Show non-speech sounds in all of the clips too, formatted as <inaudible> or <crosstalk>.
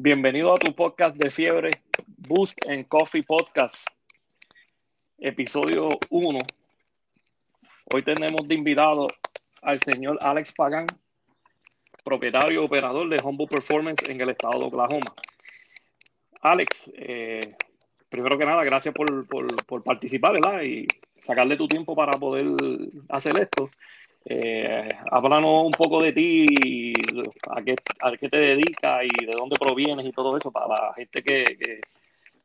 Bienvenido a tu podcast de fiebre, Boost and Coffee Podcast, episodio 1. Hoy tenemos de invitado al señor Alex Pagan, propietario y operador de Humble Performance en el estado de Oklahoma. Alex, eh, primero que nada, gracias por, por, participar y sacarle tu tiempo para poder hacer esto. Eh, un poco de ti, a qué, a qué te dedicas y de dónde provienes y todo eso para la gente que, que,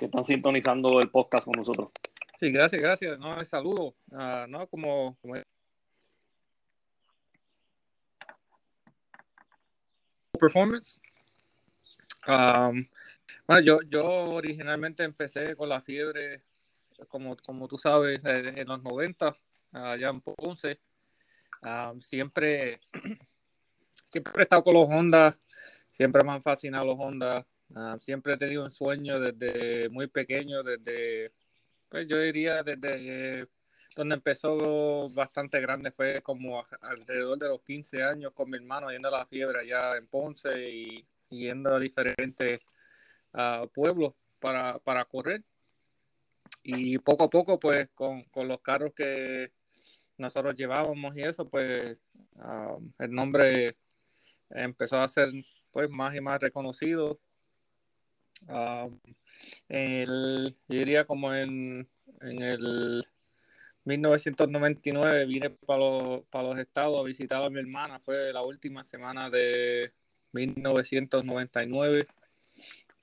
están sintonizando el podcast con nosotros. Sí, gracias, gracias. No, saludo. Uh, no, como, como, performance. Bueno, yo, yo originalmente empecé con la fiebre, como, como tú sabes, en los 90, allá en Ponce. Siempre, siempre he estado con los Honda, siempre me han fascinado los Honda. Siempre he tenido un sueño desde muy pequeño, desde, pues yo diría desde donde empezó bastante grande fue como alrededor de los 15 años con mi hermano yendo a la fiebre allá en Ponce y, yendo a diferentes pueblos para, para correr. Y poco a poco, pues con, con los carros que, nosotros llevábamos y eso, pues um, el nombre empezó a ser pues más y más reconocido. Um, el, yo diría como en, en el 1999 vine para los, para los estados a visitar a mi hermana, fue la última semana de 1999.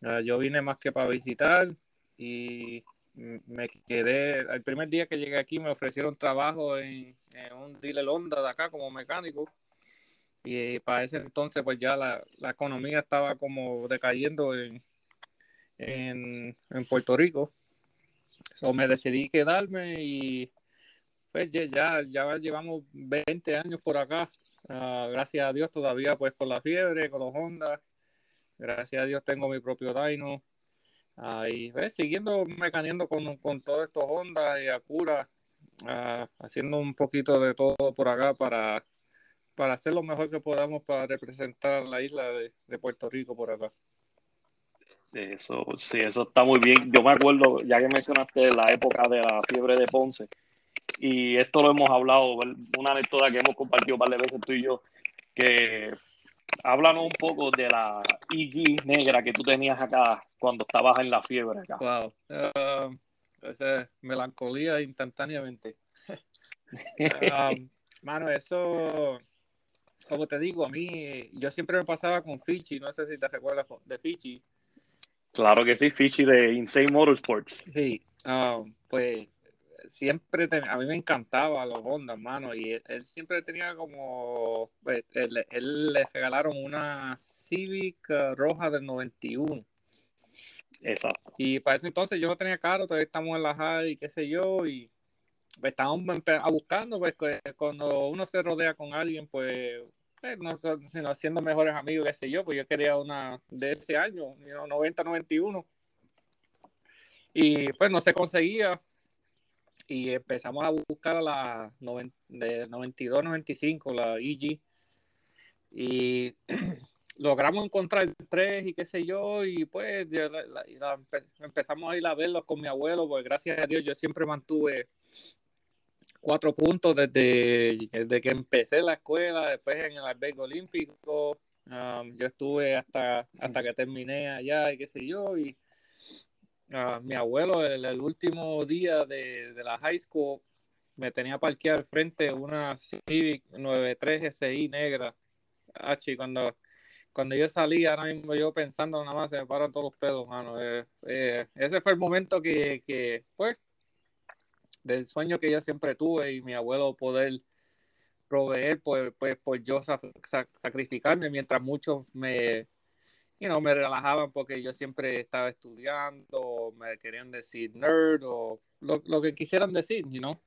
Uh, yo vine más que para visitar y me quedé, el primer día que llegué aquí me ofrecieron trabajo en, un dealer Honda de acá como mecánico y para ese entonces pues ya la, economía estaba como decayendo en, en, Puerto Rico. So me decidí quedarme y pues ya, ya llevamos 20 años por acá. Ah, gracias a Dios todavía pues con la fiebre, con los Honda. Gracias a Dios tengo mi propio Dino Ahí, ves, siguiendo mecaneando con, con todos estos Honda y Acura, uh, haciendo un poquito de todo por acá para, para hacer lo mejor que podamos para representar la isla de, Puerto Rico por acá. Eso, sí, eso está muy bien. Yo me acuerdo, ya que mencionaste la época de la fiebre de Ponce, y esto lo hemos hablado, una anécdota que hemos compartido un par de veces tú y yo, que háblanos un poco de la IG negra que tú tenías acá cuando estabas en la fiebre acá. Wow. Uh, esa melancolía instantáneamente. <laughs> um, mano, eso, como te digo, a mí, yo siempre me pasaba con Fichi, no sé si te recuerdas de Fichi. Claro que sí, Fichi de Insane Motorsports. Sí, um, pues siempre a mí me encantaba los Honda, mano, y él, siempre tenía como, pues, él, le regalaron una Civic uh, roja del 91. Exacto. Y para ese entonces yo no tenía carro, todavía estamos en la high, qué sé yo, y pues, estábamos buscando, pues cuando uno se rodea con alguien, pues eh, no, haciendo mejores amigos, qué sé yo, pues yo quería una de ese año, 90-91. Y pues no se conseguía, y empezamos a buscar a la de 92-95, la EG, y <clears throat> logramos encontrar tres y qué sé yo, y pues empezamos a ir a verlos con mi abuelo, pues gracias a Dios yo siempre mantuve cuatro puntos desde, desde que empecé la escuela, después en el albergue olímpico, um, yo estuve hasta, hasta que terminé allá y qué sé yo, y mi abuelo el, último día de, la high school me tenía parqueado al frente una Civic 93 SI negra. H, cuando, cuando yo salí, ahora mismo yo pensando nada más, se me paran todos los pedos, mano. Eh, eh, ese fue el momento que, que, pues, del sueño que yo siempre tuve y mi abuelo poder proveer, pues, pues, pues yo sacrificarme mientras muchos me, you know, me relajaban porque yo siempre estaba estudiando, me querían decir nerd o lo, lo que quisieran decir, you know.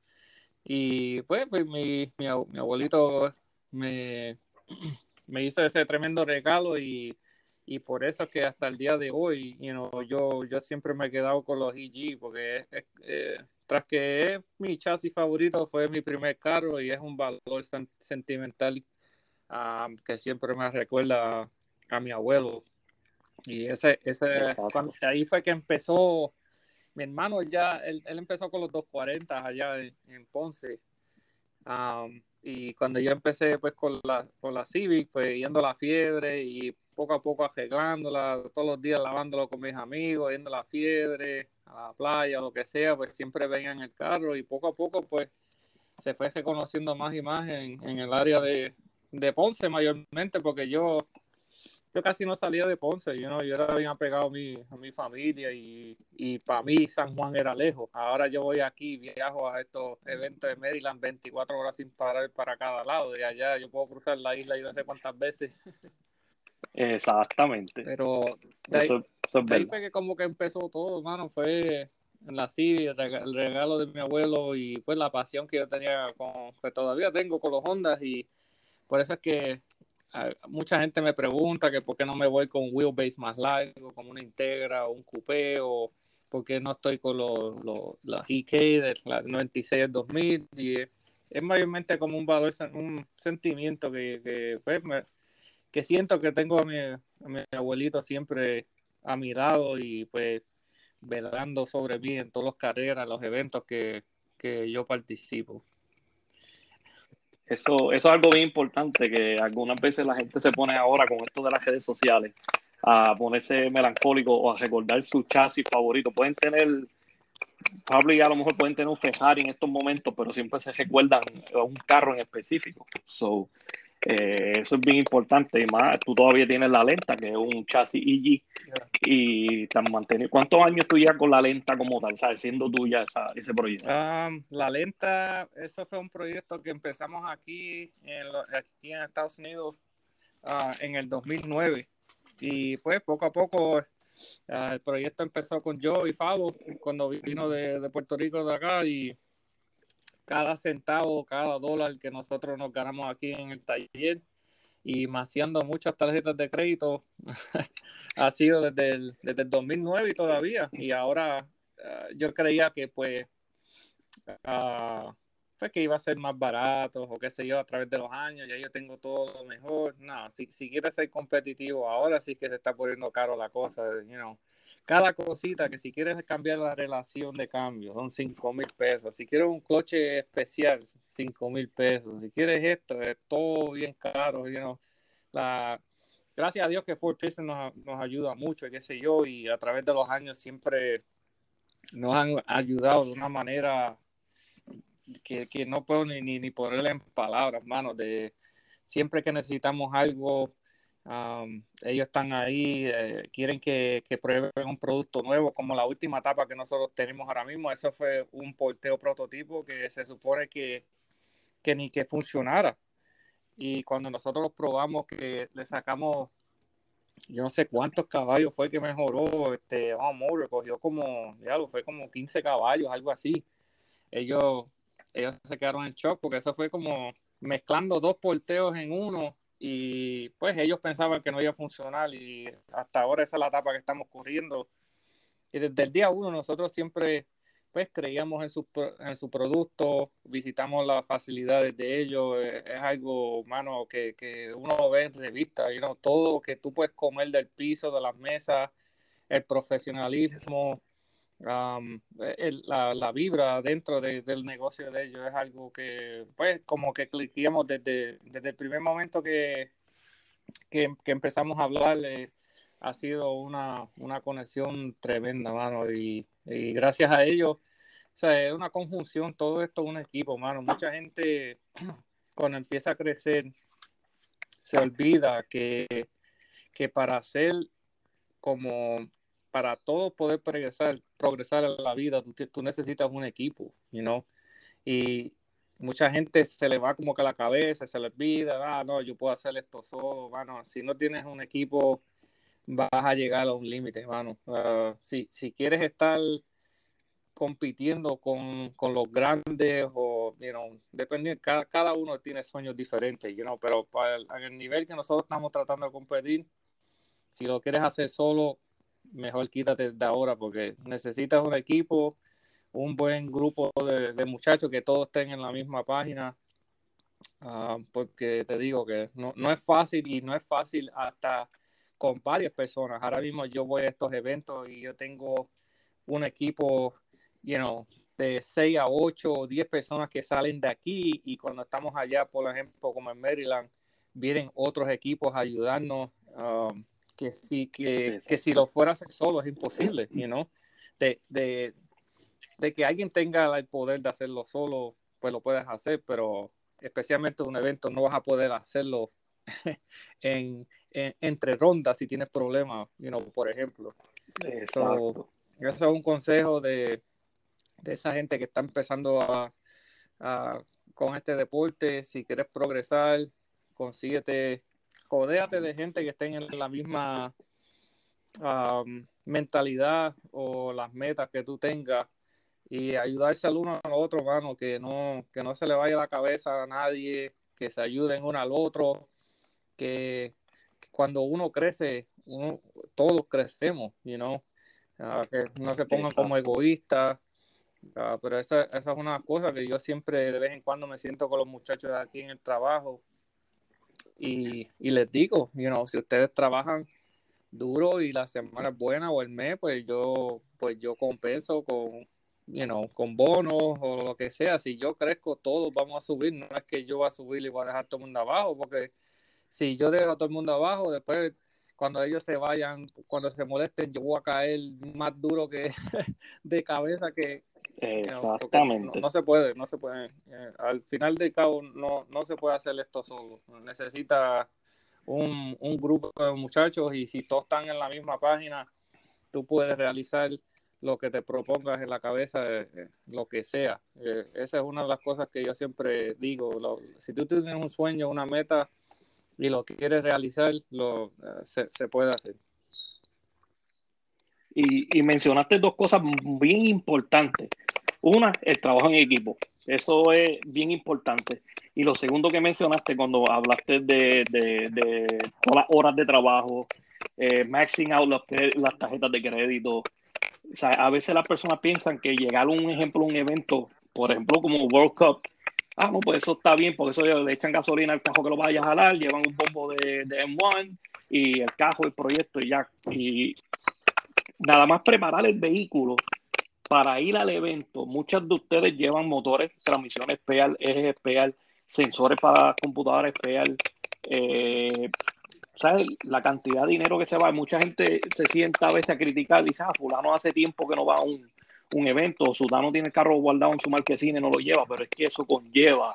Y pues, pues mi, mi, mi, abuelito me, me hizo ese tremendo regalo y, y, por eso que hasta el día de hoy, you know, yo, yo siempre me he quedado con los EG porque eh, tras que es mi chasis favorito, fue mi primer carro y es un valor sentimental ah, que siempre me recuerda a mi abuelo Y ese, ese ahí fue que empezó, mi hermano ya, él, empezó con los 240 allá en, Ponce. Y cuando yo empecé pues con la, con la Civic, pues yendo a la fiebre y poco a poco arreglándola, todos los días lavándolo con mis amigos, yendo a la fiebre, a la playa, lo que sea, pues siempre venían el carro y poco a poco pues se fue reconociendo más y más en, en el área de, de Ponce mayormente, porque yo yo casi no salía de Ponce, yo era bien apegado a mi, a mi familia y, y para mí San Juan era lejos. Ahora yo voy aquí, viajo a estos eventos de Maryland 24 horas sin parar para cada lado. De allá yo puedo cruzar la isla yo no sé cuántas veces. Exactamente. Pero de ahí, fue que como que empezó todo, hermano, fue en la CD, el regalo de mi abuelo y pues la pasión que yo tenía con, que todavía tengo con los Hondas y por eso es que mucha gente me pregunta que por qué no me voy con wheelbase más largo, como una Integra o un coupé, o por qué no estoy con los, los, EK de la 96 al 2000. Y es, mayormente como un valor, un sentimiento que, que, pues, siento que tengo a mi, a mi abuelito siempre a mi lado y pues velando sobre mí en todas las carreras, los eventos que, que yo participo. Eso, eso es algo bien importante, que algunas veces la gente se pone ahora con esto de las redes sociales a ponerse melancólico o a recordar su chasis favorito. Pueden tener, Pablo y a lo mejor pueden tener un Ferrari en estos momentos, pero siempre se recuerdan un carro en específico. So, eso es bien importante. Y más, tú todavía tienes la lenta, que es un chasis EG, y te mantenido. ¿Cuántos años tú ya con la lenta como tal, sabes, siendo tuya esa, ese proyecto? Um, la lenta, eso fue un proyecto que empezamos aquí en, aquí en Estados Unidos uh, en el 2009. Y pues poco a poco uh, el proyecto empezó con yo y Pablo cuando vino de, de Puerto Rico de acá y cada centavo, cada dólar que nosotros nos ganamos aquí en el taller y maciando muchas tarjetas de crédito <laughs> ha sido desde el, desde el 2009 y todavía. Y ahora ah, yo creía que pues, uh, que iba a ser más barato o qué sé yo a través de los años, ya yo tengo todo lo mejor. No, si, si quieres ser competitivo, ahora sí que se está poniendo caro la cosa, you know cada cosita que si quieres cambiar la relación de cambio son 5 mil pesos. Si quieres un coche especial, 5 mil pesos. Si quieres esto, es todo bien caro. You la, gracias a Dios que Ford Piston nos, nos ayuda mucho, qué sé yo, y a través de los años siempre nos han ayudado de una manera que, que no puedo ni, ni, ni ponerle en palabras, manos, de siempre que necesitamos algo ellos están ahí, eh, quieren que, que, prueben un producto nuevo, como la última etapa que nosotros tenemos ahora mismo. Eso fue un porteo prototipo que se supone que, que ni que funcionara. Y cuando nosotros probamos, que le sacamos, yo no sé cuántos caballos fue que mejoró, este, oh, cogió como, ya lo fue como 15 caballos, algo así. Ellos, ellos se quedaron en shock porque eso fue como mezclando dos porteos en uno y pues ellos pensaban que no iba a funcionar y hasta ahora esa es la etapa que estamos corriendo. Y desde el día uno nosotros siempre pues creíamos en su, en su producto, visitamos las facilidades de ellos, eh, es, algo, humano que, que, uno ve en revista, you know, todo que tú puedes comer del piso, de las mesas, el profesionalismo, Um, la, la, vibra dentro del negocio de ellos es algo que, pues, como que cliqueamos desde, desde el primer momento que, que, empezamos a hablar, ha sido una, una conexión tremenda, mano, y, y, gracias a ellos, o sea, es una conjunción, todo esto es un equipo, mano. Mucha gente, <clears throat> cuando empieza a crecer, se olvida que, que para ser como para todo poder progresar, progresar en la vida, tú, necesitas un equipo, you know? Y mucha gente se le va como que a la cabeza, se le olvida, ah, no, yo puedo hacer esto solo, bueno, si no tienes un equipo, vas a llegar a un límite, hermano. Ah, si, si quieres estar compitiendo con, con, los grandes o, you know, depende, cada, cada uno tiene sueños diferentes, you know, pero para el, el nivel que nosotros estamos tratando de competir, si lo quieres hacer solo, mejor quítate de ahora porque necesitas un equipo, un buen grupo de, muchachos que todos estén en la misma página. Ah, porque te digo que no, es fácil y no es fácil hasta con varias personas. Ahora mismo yo voy a estos eventos y yo tengo un equipo, you know, de 6 a 8 o 10 personas que salen de aquí y cuando estamos allá, por ejemplo, como en Maryland, vienen otros equipos a ayudarnos, um, que, sí, que, que, si lo fuera a hacer solo es imposible, you know? de, de, de, que alguien tenga el poder de hacerlo solo, pues lo puedes hacer, pero especialmente un evento no vas a poder hacerlo <laughs> en, entre rondas si tienes problemas, you know, por ejemplo. Exacto. eso es un consejo de, de esa gente que está empezando a, con este deporte. Si quieres progresar, consíguete, jodéate de gente que estén en la misma um, mentalidad o las metas que tú tengas y ayudarse al uno al otro, mano, que no, que no se le vaya la cabeza a nadie, que se ayuden uno al otro, que, cuando uno crece, uno, todos crecemos, you know? Ah, que no se pongan como egoístas, Ah, pero esa, esa, es una cosa que yo siempre de vez en cuando me siento con los muchachos de aquí en el trabajo y, y les digo, you know, si ustedes trabajan duro y la semana es buena o el mes, pues yo, pues yo compenso con, you know, con bonos o lo que sea. Si yo crezco, todos vamos a subir. No es que yo voy a subir y voy a dejar todo el mundo abajo, porque si yo dejo a todo el mundo abajo, después cuando ellos se vayan, cuando se molesten, yo voy a caer más duro que <laughs> de cabeza que, Exactamente. No, se puede, no se puede. Eh, al final del cabo, no, no se puede hacer esto solo. Necesita un, un, grupo de muchachos y si todos están en la misma página, tú puedes realizar lo que te propongas en la cabeza, eh, eh, lo que sea. esa es una de las cosas que yo siempre digo. si tú tienes un sueño, una meta y lo quieres realizar, lo, se, se puede hacer. Y, y, mencionaste dos cosas bien importantes. Una, el trabajo en equipo. Eso es bien importante. Y lo segundo que mencionaste cuando hablaste de, de, todas las horas de trabajo, eh, maxing out las tarjetas de crédito. O sea, a veces las personas piensan que llegar a un ejemplo, un evento, por ejemplo, como World Cup, ah, no, pues eso está bien, porque eso le echan gasolina al cajo que lo vaya a jalar, llevan un bombo de, de M1 y el cajo, el proyecto y ya. Y nada más preparar el vehículo para ir al evento, muchas de ustedes llevan motores, transmisiones PEAL, ejes PEAL, sensores para computadoras PEAL. Eh, ¿sabes? La cantidad de dinero que se va, mucha gente se sienta a veces a criticar, dice, ah, fulano hace tiempo que no va a un, un evento, Sudano tiene el carro guardado en su marquesina y no lo lleva, pero es que eso conlleva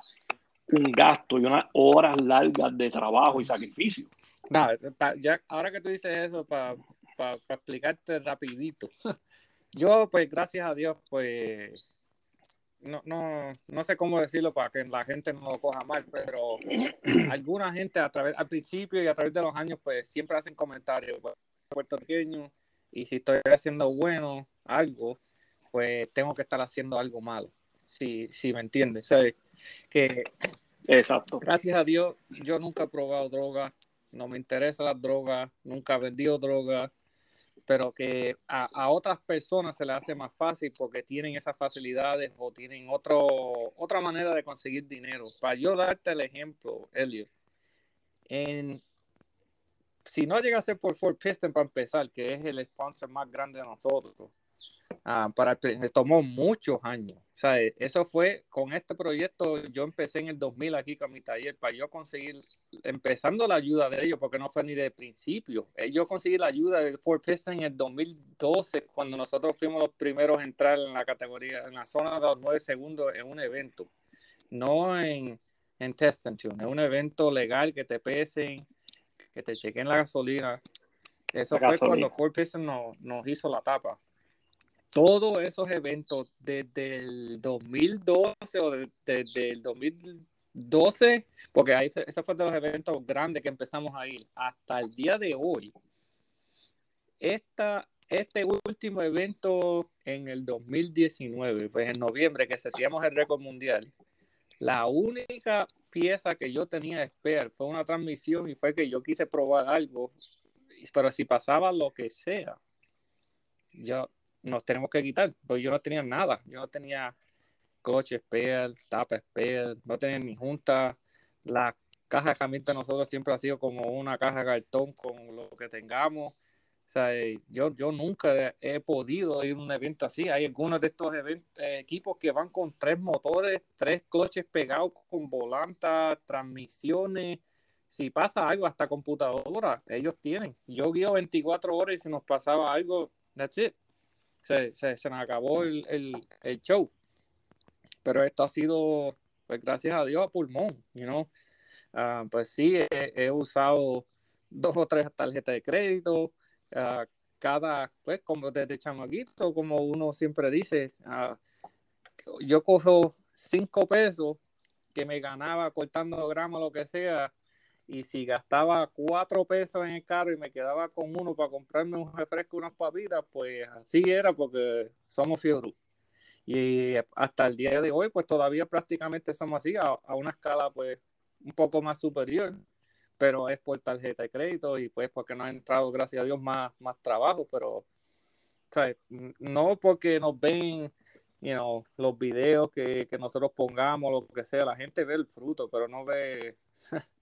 un gasto y unas horas largas de trabajo y sacrificio. Ahora que tú dices eso, para explicarte rapidito, Yo, pues, gracias a Dios, pues, no, no, no sé cómo decirlo para que la gente no lo coja mal, pero <clears throat> alguna gente a través, al principio y a través de los años, pues, siempre hacen comentarios, pues, puertorriqueño, y si estoy haciendo bueno algo, pues tengo que estar haciendo algo malo, si, si me entiendes, ¿sabes? Que, Exacto. Gracias a Dios, yo nunca he probado droga, no me interesa la droga, nunca he vendido droga, pero que a, otras personas se les hace más fácil porque tienen esas facilidades o tienen otro, otra manera de conseguir dinero. Para yo darte el ejemplo, Elliot, si no llega a ser por Ford Piston para empezar, que es el sponsor más grande de nosotros, Ah, para, tomó muchos años. O sea, eso fue con este proyecto. Yo empecé en el 2000 aquí con mi taller para yo conseguir, empezando la ayuda de ellos, porque no fue ni de principio. Eh, yo conseguí la ayuda de Ford Piston en el 2012, cuando nosotros fuimos los primeros a entrar en la categoría, en la zona de los 9 segundos en un evento. No en, en Test en un evento legal que te pesen, que te chequen la gasolina. Eso fue cuando Ford Piston nos hizo la tapa todos esos eventos desde el 2012 o desde el 2012, porque ahí, ese fue de los eventos grandes que empezamos a ir, hasta el día de hoy. Esta, este último evento en el 2019, pues en noviembre, que setíamos el récord mundial, la única pieza que yo tenía de esperar fue una transmisión y fue que yo quise probar algo, pero si pasaba lo que sea, yo nos tenemos que quitar, porque yo no tenía nada, yo no tenía coche spare, tapa spare, no tenía ni junta, la caja de herramientas nosotros siempre ha sido como una caja de cartón con lo que tengamos. O sea, eh, yo, yo nunca he podido ir a un evento así. Hay algunos de estos eh, equipos que van con tres motores, tres coches pegados con volantas, transmisiones. Si pasa algo, hasta computadora, ellos tienen. Yo guío 24 horas y si nos pasaba algo, that's it. Se, se, se nos acabó el, el, show. Pero esto ha sido, pues gracias a Dios, a pulmón, you know? Ah, pues sí, he, usado dos o tres tarjetas de crédito, uh, cada, pues como desde chamaguito, como uno siempre dice, uh, yo cojo cinco pesos que me ganaba cortando grama, lo que sea, y si gastaba cuatro pesos en el carro y me quedaba con uno para comprarme un refresco, unas papitas, pues así era porque somos fiebrú. Y hasta el día de hoy, pues todavía prácticamente somos así, a, una escala pues un poco más superior, pero es por tarjeta de crédito y pues porque no ha entrado, gracias a Dios, más, más trabajo, pero no porque nos ven you know, los videos que, que, nosotros pongamos, lo que sea, la gente ve el fruto, pero no ve... <laughs>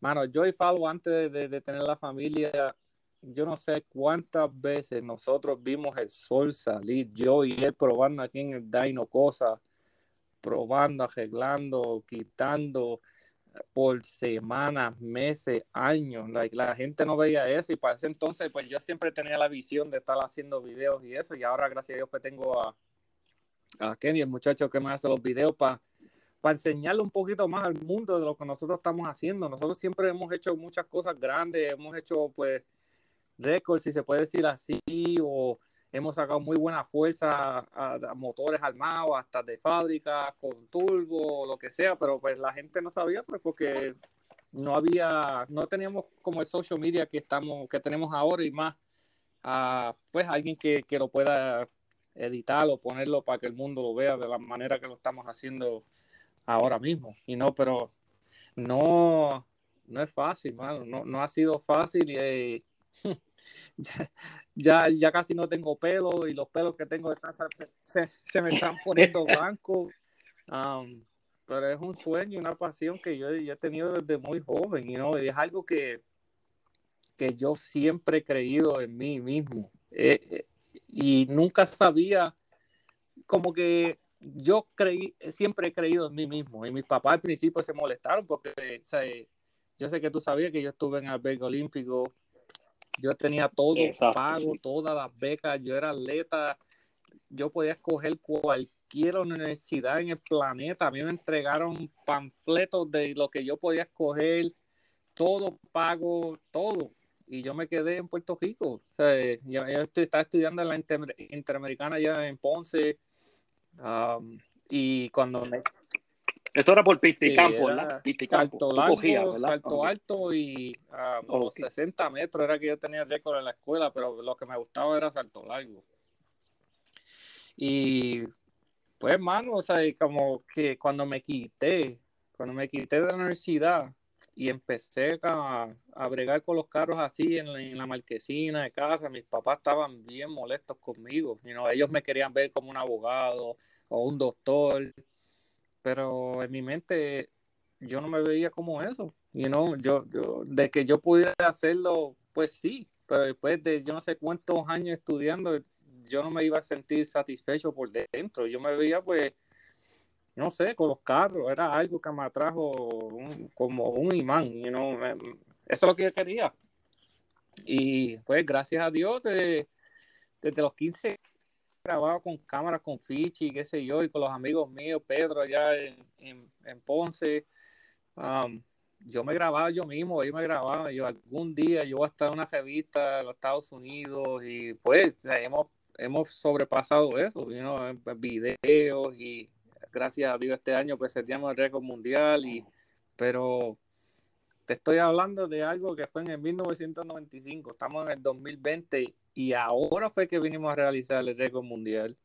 Mano, yo y Falo, antes de, tener la familia, yo no sé cuántas veces nosotros vimos el sol salir, yo y él probando aquí en el Dino cosas, probando, arreglando, quitando, por semanas, meses, años. la gente no veía eso y para ese entonces pues yo siempre tenía la visión de estar haciendo videos y eso y ahora gracias a Dios pues tengo a, a Kenny, el muchacho que me hace los videos para para enseñarle un poquito más al mundo de lo que nosotros estamos haciendo. Nosotros siempre hemos hecho muchas cosas grandes, hemos hecho pues récords, si se puede decir así, o hemos sacado muy buena fuerza a, motores armados, hasta de fábrica, con turbo, lo que sea, pero pues la gente no sabía, pues porque no había, no teníamos como el social media que estamos, que tenemos ahora y más, uh, pues alguien que, que, lo pueda editar o ponerlo para que el mundo lo vea de la manera que lo estamos haciendo ahora mismo. Y no, pero no, no es fácil, mano. No, no ha sido fácil y <laughs> ya, ya, casi no tengo pelo y los pelos que tengo se, se, me están poniendo <laughs> blancos. Um, pero es un sueño, una pasión que yo, he tenido desde muy joven y ¿no? es algo que, que yo siempre he creído en mí mismo. Eh, eh, y nunca sabía, como que yo creí, siempre he creído en mí mismo. Y mis papás al principio se molestaron porque yo sé que tú sabías que yo estuve en el albergue olímpico yo tenía todo pago, todas las becas, yo era atleta, yo podía escoger cualquier universidad en el planeta. A mí me entregaron panfletos de lo que yo podía escoger, todo pago, todo. Y yo me quedé en Puerto Rico. O sea, yo, estaba estudiando en la Interamericana ya en Ponce. Um, y cuando me, esto era por pista y campo, ¿verdad? salto largo, salto alto y a los 60 metros era que yo tenía récord en la escuela, pero lo que me gustaba era salto largo. Y pues, hermano, o sea, como que cuando me quité, cuando me quité de la universidad y empecé a, a bregar con los carros así en la, en la, marquesina de casa, mis papás estaban bien molestos conmigo. You know, ellos me querían ver como un abogado o un doctor pero en mi mente yo no me veía como eso. You know, yo, yo, de que yo pudiera hacerlo, pues sí, pero después de yo no sé cuántos años estudiando, yo no me iba a sentir satisfecho por dentro. Yo me veía, pues, no sé, con los carros, era algo que me atrajo como un imán, you know, eso es lo que yo quería. Y pues, gracias a Dios, desde, desde los 15 grabado con cámaras con Fichi, qué sé yo, y con los amigos míos, Pedro, allá en, en, Ponce. Um, yo me grababa yo mismo, ahí me grababa. Yo algún día yo voy a estar en una revista en los Estados Unidos y pues hemos, hemos sobrepasado eso, you know, videos y gracias a Dios este año pues seríamos el récord mundial y pero te estoy hablando de algo que fue en el 1995, estamos en el 2020 y ahora fue que vinimos a realizar el récord mundial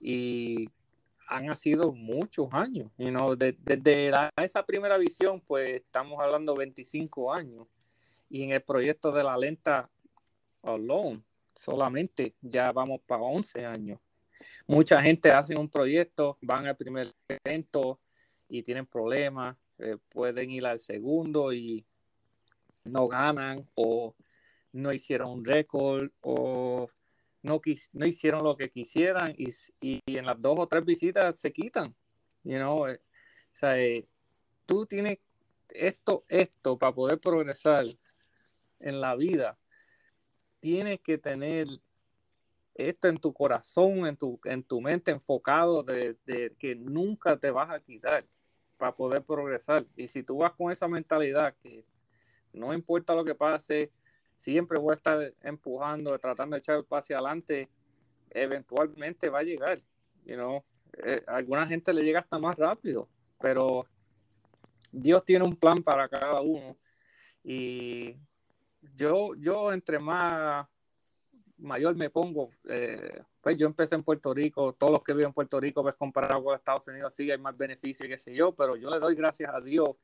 y han sido muchos años, you know, desde esa primera visión pues estamos hablando 25 años y en el proyecto de la lenta alone solamente ya vamos para 11 años. Mucha gente hace un proyecto, van al primer evento y tienen problemas, eh, pueden ir al segundo y no ganan o no hicieron un récord o no, no hicieron lo que quisieran y, y, en las dos o tres visitas se quitan. You know? Eh, o sea, eh, tú tienes esto, esto para poder progresar en la vida. Tienes que tener esto en tu corazón, en tu, en tu mente enfocado de, que nunca te vas a quitar para poder progresar. Y si tú vas con esa mentalidad que no importa lo que pase, siempre voy a estar empujando, tratando de echar el paso adelante, eventualmente va a llegar. You know? Eh, alguna gente le llega hasta más rápido, pero Dios tiene un plan para cada uno. Y yo, yo entre más mayor me pongo, eh, pues yo empecé en Puerto Rico, todos los que viven en Puerto Rico, pues comparado con Estados Unidos, sí hay más beneficios, qué sé yo, pero yo le doy gracias a Dios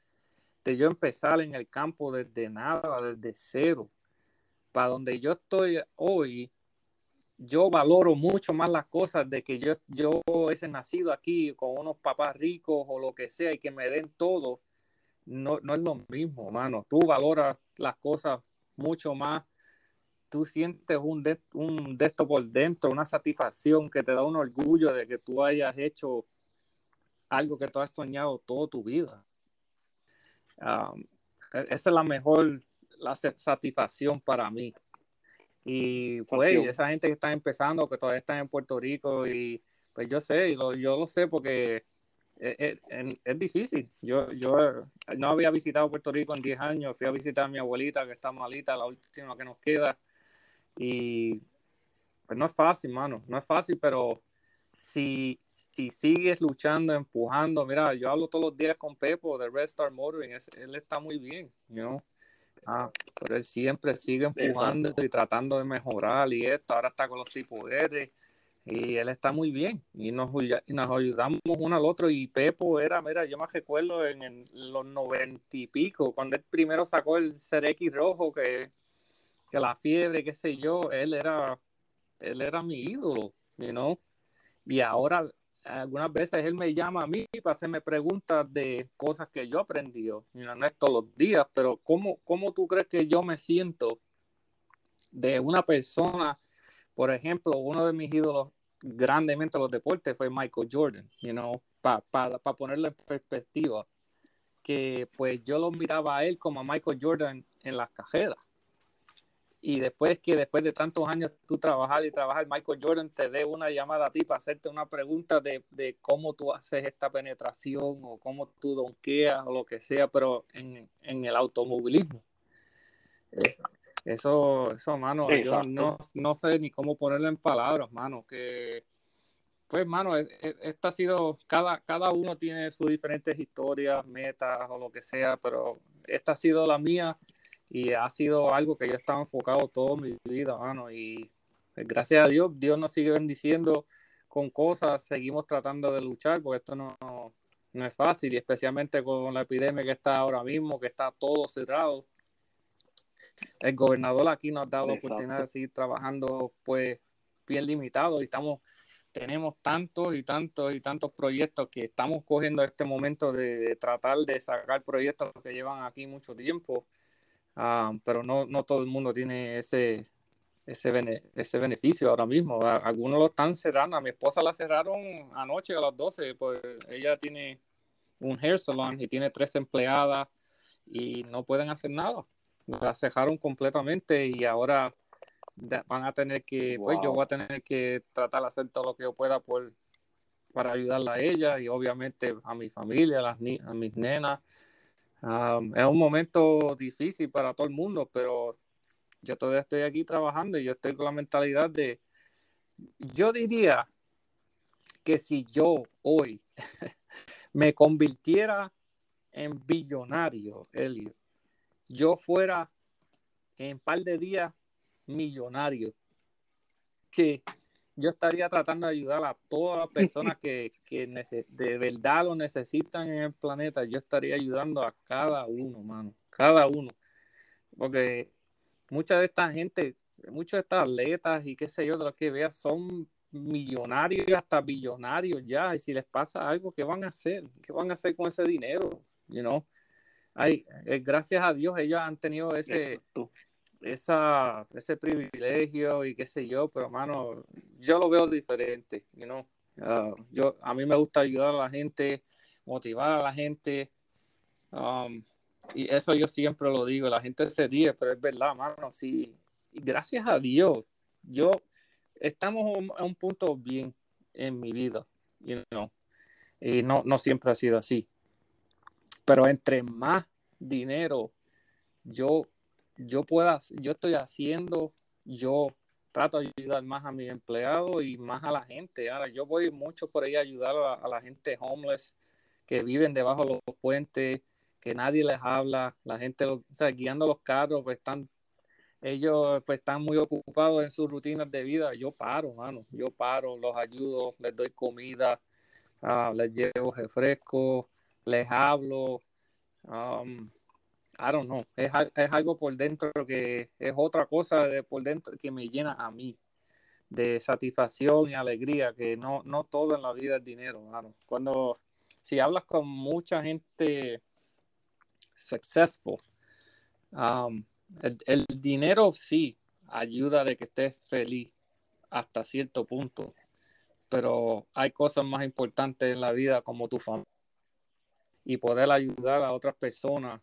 de yo empezar en el campo desde nada, desde cero. Para donde yo estoy hoy, yo valoro mucho más las cosas de que yo, yo he nacido aquí con unos papás ricos o lo que sea y que me den todo. No, no es lo mismo, mano. Tú valoras las cosas mucho más. Tú sientes un de, un de esto por dentro, una satisfacción que te da un orgullo de que tú hayas hecho algo que tú has soñado toda tu vida. Um, e-, esa es la mejor la satisfacción para mí. Y pues esa gente que está empezando, que todavía están en Puerto Rico, y pues yo sé, yo lo sé porque es, e-, es, es, difícil. Yo, yo no había visitado Puerto Rico en 10 años, fui a visitar a mi abuelita que está malita, la última que nos queda. Y pues no es fácil, mano, no es fácil, pero si, si sigues luchando, empujando, mira, yo hablo todos los días con Pepo de Red Star Motoring, él está muy bien, you ah, pero él siempre sigue empujando y tratando de mejorar y esto, ahora está con los tipos R y él está muy bien y nos, nos ayudamos uno al otro y Pepo era, mira, yo me recuerdo en, los noventa y pico, cuando él primero sacó el X rojo, que, que la fiebre, qué sé yo, él era, él era mi ídolo, you know? Y ahora algunas veces él me llama a mí para hacerme preguntas de cosas que yo aprendí. no es todos los días, pero ¿cómo, ¿cómo tú crees que yo me siento de una persona? Por ejemplo, uno de mis ídolos grandemente en los deportes fue Michael Jordan, you know, para pa, en perspectiva, que pues yo lo miraba a él como a Michael Jordan en las cajeras y después que después de tantos años tú trabajar y trabajar, Michael Jordan te dé una llamada a ti para hacerte una pregunta de, de cómo tú haces esta penetración o cómo tú donkeas o lo que sea, pero en, en el automovilismo. eso, eso, mano, yo no, no, sé ni cómo ponerlo en palabras, mano, que pues, mano, esta ha sido, cada, cada uno tiene sus diferentes historias, metas o lo que sea, pero esta ha sido la mía y ha sido algo que yo estaba enfocado toda mi vida, mano, y pues, gracias a Dios, Dios nos sigue bendiciendo con cosas, seguimos tratando de luchar, porque esto no, no es fácil, y especialmente con la epidemia que está ahora mismo, que está todo cerrado. El gobernador aquí nos ha dado la oportunidad de seguir trabajando, pues, bien limitado, y estamos tenemos tantos y tantos y tantos proyectos que estamos cogiendo este momento de, tratar de sacar proyectos que llevan aquí mucho tiempo Ah, pero no, no todo el mundo tiene ese, ese, ese beneficio ahora mismo. Algunos lo están cerrando. A mi esposa la cerraron anoche a las 12, pues ella tiene un hair salon y tiene tres empleadas y no pueden hacer nada. La cerraron completamente y ahora van a tener que, pues yo voy a tener que tratar de hacer todo lo que yo pueda por, para ayudarla a ella y obviamente a mi familia, a, las, a mis nenas es un momento difícil para todo el mundo, pero yo todavía estoy aquí trabajando y yo estoy con la mentalidad de, yo diría que si yo hoy <laughs> me convirtiera en billonario, Elio, yo fuera en un par de días millonario, que yo estaría tratando de ayudar a todas las personas que, que de verdad lo necesitan en el planeta. Yo estaría ayudando a cada uno, mano. Cada uno. Porque mucha de esta gente, muchos de estas atletas y qué sé yo, de los que veas, son millonarios hasta billonarios ya. Y si les pasa algo, ¿qué van a hacer? ¿Qué van a hacer con ese dinero? you know. Ay, eh, gracias a Dios ellos han tenido ese, esa, ese privilegio y qué sé yo, pero hermano, yo lo veo diferente, you know. Uh, yo, a mí me gusta ayudar a la gente, motivar a la gente. Um, y eso yo siempre lo digo, la gente se ríe, pero es verdad, mano, sí. Gracias a Dios, yo estamos a un punto bien en mi vida, you know, y no, no siempre ha sido así. Pero entre más dinero yo, yo pueda, yo estoy haciendo, yo trato de ayudar más a mis empleados y más a la gente. Ahora, yo voy mucho por ahí a ayudar a, la gente homeless que viven debajo de los puentes, que nadie les habla, la gente, guiando los carros, pues están, ellos pues están muy ocupados en sus rutinas de vida. Yo paro, mano, yo paro, los ayudo, les doy comida, ah, les llevo refresco, les hablo. Um, I don't know, es, es, algo por dentro que es otra cosa de por dentro que me llena a mí de satisfacción y alegría, que no, no todo en la vida es dinero, Cuando, si hablas con mucha gente successful, um, el, el, dinero sí ayuda de que estés feliz hasta cierto punto, pero hay cosas más importantes en la vida como tu familia y poder ayudar a otras personas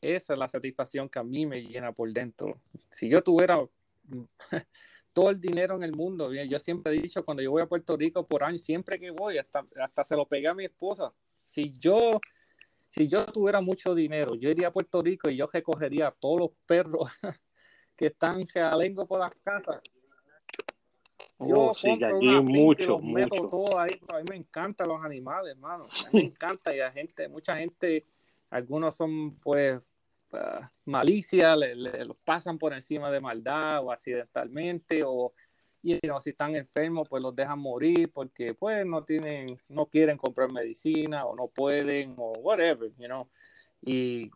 esa es la satisfacción que a mí me llena por dentro. Si yo tuviera <laughs> todo el dinero en el mundo, yo siempre he dicho, cuando yo voy a Puerto Rico por año, siempre que voy, hasta, hasta se lo pegué a mi esposa. Si yo, si yo tuviera mucho dinero, yo iría a Puerto Rico y yo recogería a todos los perros <laughs> que están jalengo por las casas. Yo oh, sí, mucho, mucho. todo ahí, a mí me encantan los animales, hermano. A mí me encanta y la gente, mucha gente, algunos son pues uh, malicia, le, los pasan por encima de maldad o accidentalmente o y si están enfermos pues los dejan morir porque pues no tienen no quieren comprar medicina o no pueden o whatever you know y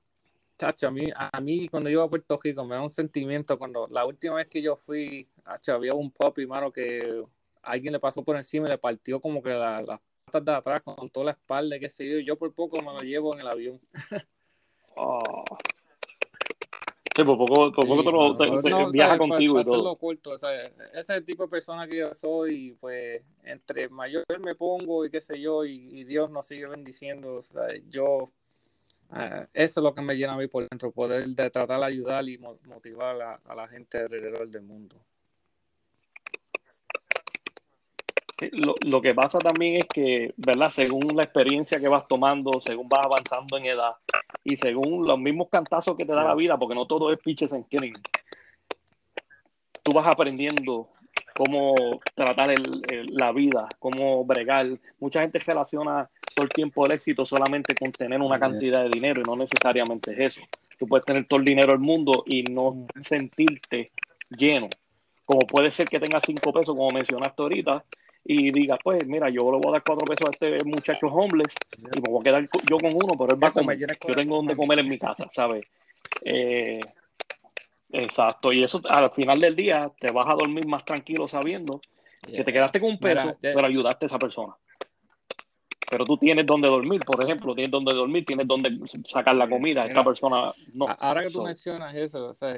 chacho a mí a mí cuando iba a Puerto Rico me da un sentimiento cuando la última vez que yo fui chacho, había un puppy mano que alguien le pasó por encima y le partió como que las patas de atrás con toda la espalda qué sé yo yo por poco me lo llevo en el avión <laughs> oh. Sí, por poco, por poco te viaja contigo y todo. Corto, ese es el tipo de persona que yo soy, pues entre mayor me pongo y qué sé yo, y, Dios nos sigue bendiciendo, yo, eh, eso es lo que me llena a mí por dentro, poder de tratar de ayudar y motivar a, a la gente alrededor del mundo. Lo, lo, que pasa también es que, ¿verdad? Según la experiencia que vas tomando, según vas avanzando en edad y según los mismos cantazos que te da la vida, porque no todo es pitches en killing, tú vas aprendiendo cómo tratar el, la vida, cómo bregar. Mucha gente relaciona todo el tiempo el éxito solamente con tener una cantidad de dinero y no necesariamente es eso. Tú puedes tener todo el dinero del mundo y no sentirte lleno. Como puede ser que tengas cinco pesos, como mencionaste ahorita, y diga, pues mira, yo le voy a dar cuatro pesos a este muchacho homeless y me voy a quedar yo con uno, pero él va a comer. Yo tengo donde comer en mi casa, ¿sabes? Eh, exacto, y eso al final del día te vas a dormir más tranquilo sabiendo que te quedaste con un peso, pero ayudaste a esa persona. Pero tú tienes donde dormir, por ejemplo, tienes donde dormir, tienes donde sacar la comida. Esta persona no. Ahora que tú mencionas eso, o sea,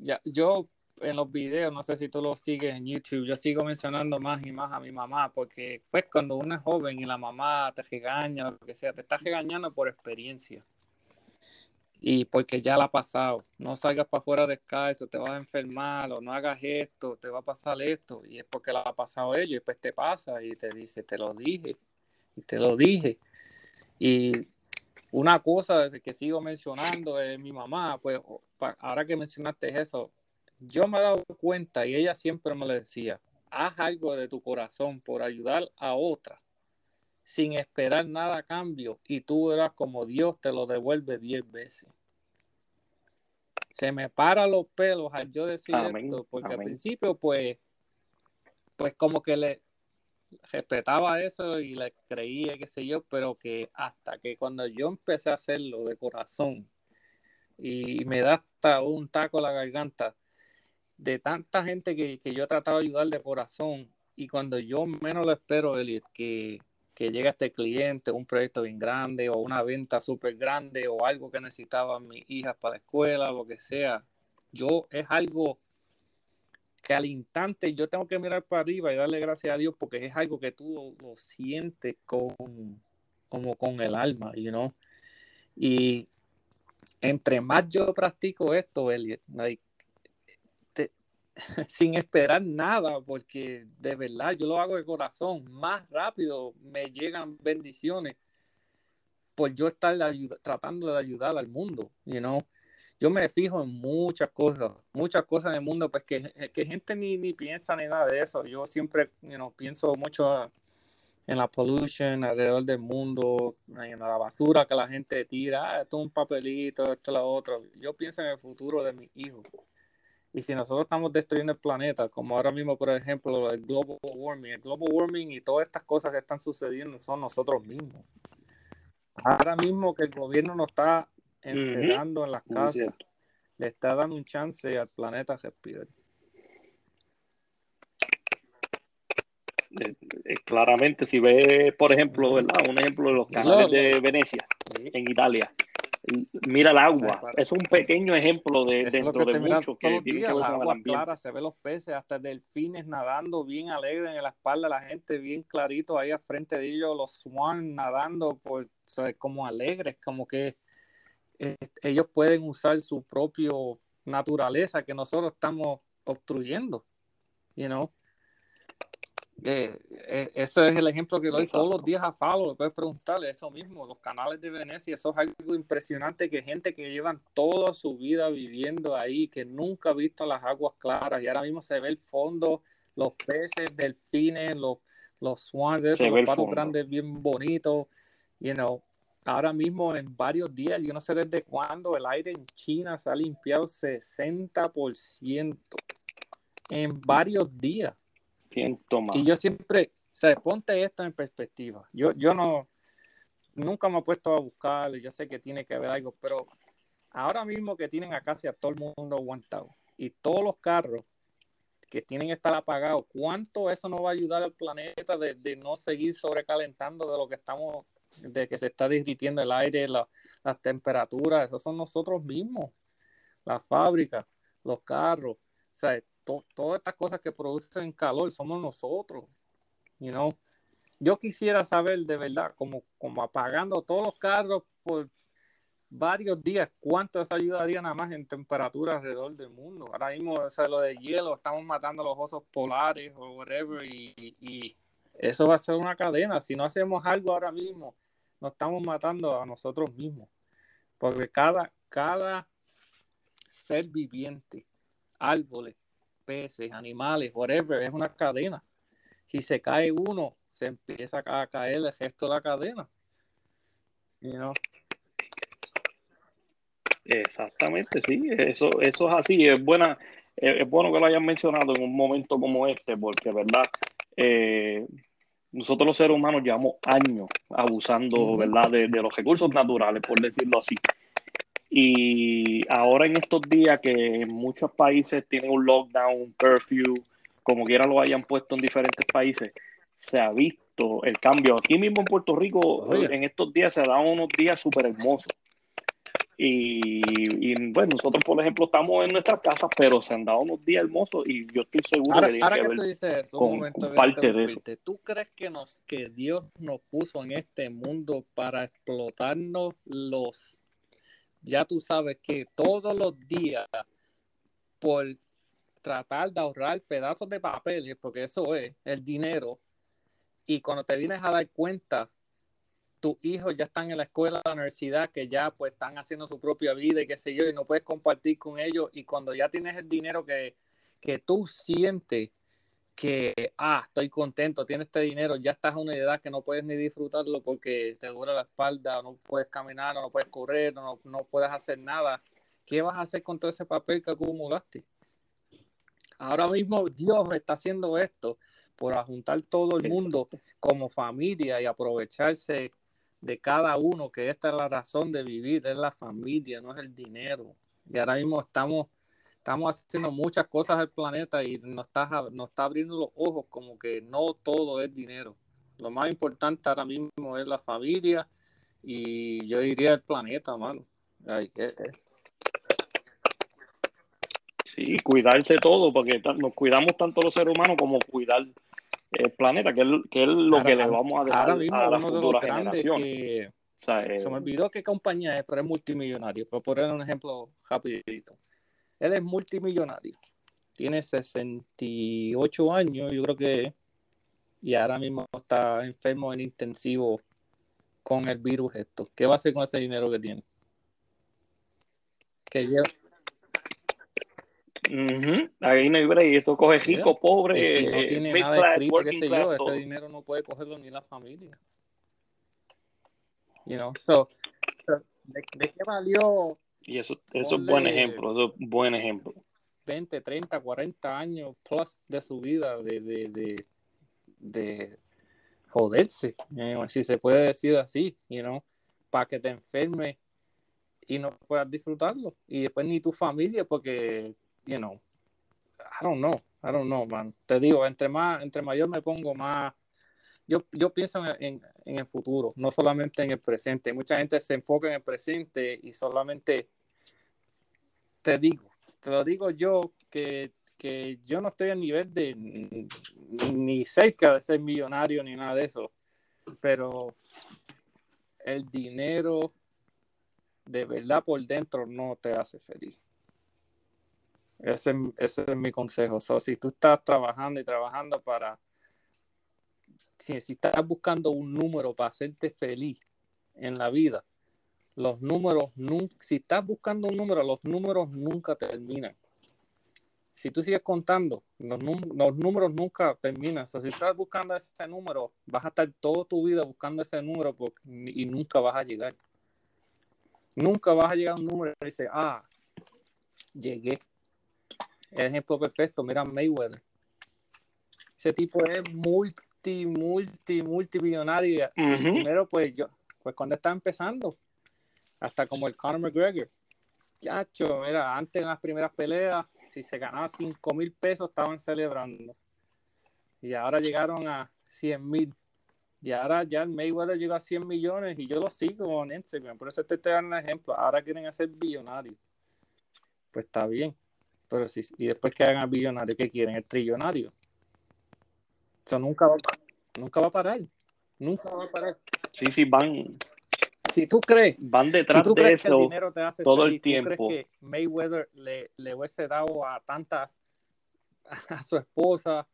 ya, yo en los videos, no sé si tú lo sigues en YouTube, yo sigo mencionando más y más a mi mamá, porque pues cuando uno es joven y la mamá te regaña, lo que sea, te está regañando por experiencia. Y porque ya la ha pasado. No salgas para afuera descalzo, te vas a enfermar, o no hagas esto, te va a pasar esto. Y es porque la ha pasado ellos, y pues te pasa y te dice, te lo dije, y te lo dije. Y una cosa que sigo mencionando es mi mamá, pues ahora que mencionaste eso, yo me he dado cuenta y ella siempre me lo decía, haz algo de tu corazón por ayudar a otra sin esperar nada a cambio y tú verás como Dios te lo devuelve diez veces. Se me para los pelos al yo decir esto, porque al principio pues, pues como que le respetaba eso y le creía, qué sé yo, pero que hasta que cuando yo empecé a hacerlo de corazón y me da hasta un taco a la garganta, de tanta gente que, yo he tratado de ayudar de corazón y cuando yo menos lo espero, Elliot, que que llega este cliente, un proyecto bien grande o una venta súper grande o algo que necesitaban mis hijas para la escuela, lo que sea. Yo es algo que al instante yo tengo que mirar para arriba y darle gracias a Dios porque es algo que tú lo, sientes con, como con el alma, you know. Y entre más yo practico esto, Elliot, <laughs> sin esperar nada, porque de verdad yo lo hago de corazón, más rápido me llegan bendiciones por yo estar tratando de ayudar al mundo, you know? Yo me fijo en muchas cosas, muchas cosas en el mundo, pues que, que gente ni, ni piensa ni nada de eso. Yo siempre, you know, pienso mucho en la pollution alrededor del mundo, en la basura que la gente tira, ah, esto es un papelito, esto es lo otro. Yo pienso en el futuro de mis hijos. Y si nosotros estamos destruyendo el planeta, como ahora mismo, por ejemplo, el global warming, el global warming y todas estas cosas que están sucediendo son nosotros mismos. Ahora mismo que el gobierno nos está encerrando en las casas, le está dando un chance al planeta a respirar. Eh, eh, claramente, si ve, por ejemplo, ¿verdad? un ejemplo de los canales de Venecia, en Italia, mira el agua. Es un pequeño ejemplo de, dentro de muchos que tienen que ver agua clara, se ve los peces, hasta delfines nadando bien alegres en la espalda, la gente bien clarito ahí al frente de ellos, los swan nadando por, como alegres, como que eh, ellos pueden usar su propia naturaleza que nosotros estamos obstruyendo, you know? Eh, eh, ese es el ejemplo que doy todos los días a Falo. Puedes preguntarle eso mismo. Los canales de Venecia, eso es algo impresionante. Que gente que llevan toda su vida viviendo ahí, que nunca ha visto las aguas claras, y ahora mismo se ve el fondo, los peces, delfines, los, los swans, esos, los patos grandes bien bonitos. You know, ahora mismo en varios días, yo no sé desde cuándo, el aire en China se ha limpiado 60% en varios días. Y yo siempre, o sea, ponte esto en perspectiva. Yo, yo no, nunca me he puesto a buscar, yo sé que tiene que haber algo, pero ahora mismo que tienen a casi a todo el mundo aguantado y todos los carros que tienen que estar apagados, ¿cuánto eso nos va a ayudar al planeta de, no seguir sobrecalentando de lo que estamos, de que se está derritiendo el aire, las temperaturas? Esos son nosotros mismos, las fábricas, los carros. O sea, todas estas cosas que producen calor somos nosotros. You? Yo quisiera saber de verdad, como, como apagando todos los carros por varios días, cuánto eso ayudaría nada más en temperatura alrededor del mundo. Ahora mismo, o sea, lo de hielo, estamos matando los osos polares o whatever, y, y eso va a ser una cadena. Si no hacemos algo ahora mismo, nos estamos matando a nosotros mismos. Porque cada, cada ser viviente, árboles, peces, animales, whatever, es una cadena. Si se cae uno, se empieza a caer el resto de la cadena. Exactamente, sí, eso, eso es así, es buena, es, bueno que lo hayan mencionado en un momento como este, porque verdad, eh, nosotros los seres humanos llevamos años abusando, ¿verdad?, de, de, los recursos naturales, por decirlo así. Y ahora en estos días que en muchos países tienen un lockdown, un curfew, como quiera lo hayan puesto en diferentes países, se ha visto el cambio. Aquí mismo en Puerto Rico, en estos días se dan unos días súper hermosos. Y, y, bueno, nosotros, por ejemplo, estamos en nuestras casas, pero se han dado unos días hermosos y yo estoy seguro que tiene que, ver eso, con, parte de eso. ¿Tú crees que, nos, que Dios nos puso en este mundo para explotarnos los ya tú sabes que todos los días, por tratar de ahorrar pedazos de papeles, porque eso es el dinero, y cuando te vienes a dar cuenta, tus hijos ya están en la escuela, la universidad, que ya pues están haciendo su propia vida y qué sé yo, y no puedes compartir con ellos, y cuando ya tienes el dinero que, que tú sientes que, ah, estoy contento, tienes este dinero, ya estás a una edad que no puedes ni disfrutarlo porque te duele la espalda, no puedes caminar, no puedes correr, no, no puedes hacer nada. ¿Qué vas a hacer con todo ese papel que acumulaste? Ahora mismo Dios está haciendo esto por juntar todo el mundo como familia y aprovecharse de cada uno, que esta es la razón de vivir, es la familia, no es el dinero. Y ahora mismo estamos estamos haciendo muchas cosas al planeta y nos está, nos está abriendo los ojos como que no todo es dinero. Lo más importante ahora mismo es la familia y yo diría el planeta, mano. Ay, Sí, cuidarse todo, porque nos cuidamos tanto los seres humanos como cuidar el planeta, que es, que es lo que le vamos a dejar a las futuras generaciones. Eh, se me olvidó qué compañía es, pero es multimillonario. Por poner un ejemplo rapidito. Él es multimillonario. Tiene 68 años, yo creo que y ahora mismo está enfermo en intensivo con el virus esto. ¿Qué va a hacer con ese dinero que tiene? Que lleva... Ahí no hay break, esto coge rico, pobre, si no tiene nada escrito, qué sé yo, ese dinero no puede cogerlo ni la familia. You know, so, ¿de, qué valió? Y eso, eso es buen ejemplo, eso es buen ejemplo. 20, 30, 40 años plus de su vida de, de, de, de joderse, si se puede decir así, you know, para que te enfermes y no puedas disfrutarlo. Y después ni tu familia, porque, you know, I don't know, I don't know, man. Te digo, entre más, entre mayor me pongo más, yo, yo pienso en, en, el futuro, no solamente en el presente. Mucha gente se enfoca en el presente y solamente, te digo, te lo digo yo, que que yo no estoy a nivel de ni cerca de ser millonario ni nada de eso, pero el dinero de verdad por dentro no te hace feliz. Ese, es mi consejo. si tú estás trabajando y trabajando para, si, si estás buscando un número para hacerte feliz en la vida, los números, si estás buscando un número, los números nunca terminan si tú sigues contando, los, números nunca terminan. si estás buscando ese número, vas a estar toda tu vida buscando ese número y nunca vas a llegar. Nunca vas a llegar a un número y dices, ah, llegué. El ejemplo perfecto, mira Mayweather. Ese tipo es multi, multi, multimillonario. Primero, pues yo, pues cuando está empezando, hasta como el Conor McGregor. Chacho, mira, antes en las primeras peleas, si se ganaba 5 mil pesos, estaban celebrando. Y ahora llegaron a 100 mil. Y ahora ya el Mayweather llegó a 100 millones y yo lo sigo en Instagram. Por eso te estoy dando un ejemplo. Ahora quieren hacer billonarios. Pues está bien. Pero si, y después que hagan billonarios, ¿qué quieren? El trillonario. Eso nunca va, nunca va a parar. Nunca va a parar. Sí, sí, van, si tú crees, van detrás de eso todo el tiempo. ¿tú crees que Mayweather le, le hubiese dado a tanta <laughs> a su esposa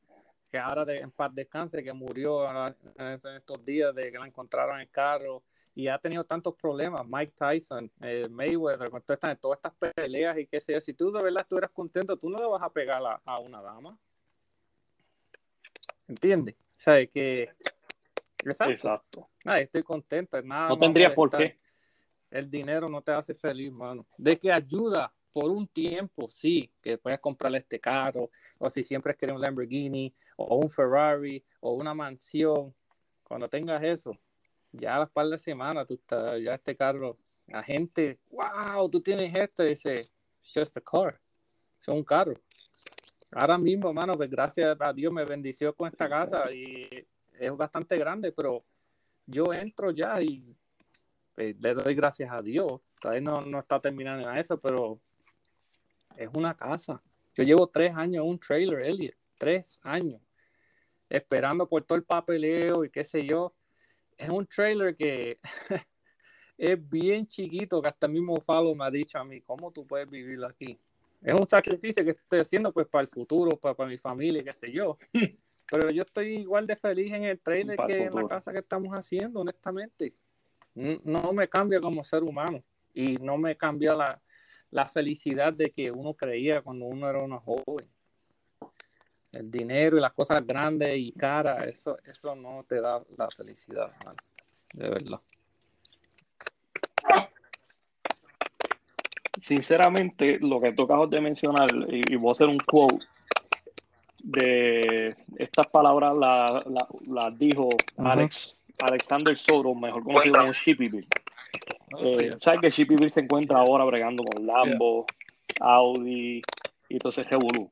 que ahora de, en paz descanse, que murió en estos días de que la encontraron en el carro y ha tenido tantos problemas. Mike Tyson, eh, Mayweather, con todas estas, peleas y qué sé yo. Si tú de verdad estuvieras contento, tú no le vas a pegar a, a una dama. ¿Entiendes? O sea, que Exacto. estoy contento. Nada no tendría por qué. El dinero no te hace feliz, mano. De que ayuda por un tiempo, sí, que puedes comprarle este carro, o si siempre quieres un Lamborghini, o un Ferrari, o una mansión. Cuando tengas eso, ya a las par de semanas, tú estás, ya este carro, la gente, wow, tú tienes este, dice, just a car, es un carro. Ahora mismo, mano, pues gracias a Dios me bendició con esta casa y es bastante grande, pero yo entro ya y pues, le doy gracias a Dios. Todavía no, no está terminando eso, pero es una casa. Yo llevo tres años en un trailer, Elliot, tres años, esperando por todo el papeleo y qué sé yo. Es un trailer que <laughs> es bien chiquito, que hasta el mismo Falo me ha dicho a mí, ¿cómo tú puedes vivir aquí? Es un sacrificio que estoy haciendo pues para el futuro, para, para mi familia, qué sé yo. <laughs> Pero yo estoy igual de feliz en el trailer que en la casa que estamos haciendo, honestamente. No me cambia como ser humano y no me cambia la, la felicidad de que uno creía cuando uno era una joven. El dinero y las cosas grandes y caras, eso, eso no te da la felicidad, de verdad. Sinceramente, lo que tú acabas de mencionar, y, y voy a hacer un quote de estas palabras las la, dijo Alex, Alexander Soto, mejor conocido como Shippy Bill. Eh, ¿Sabes que Shippy Bill se encuentra ahora bregando con Lambo, Audi y entonces Revolú?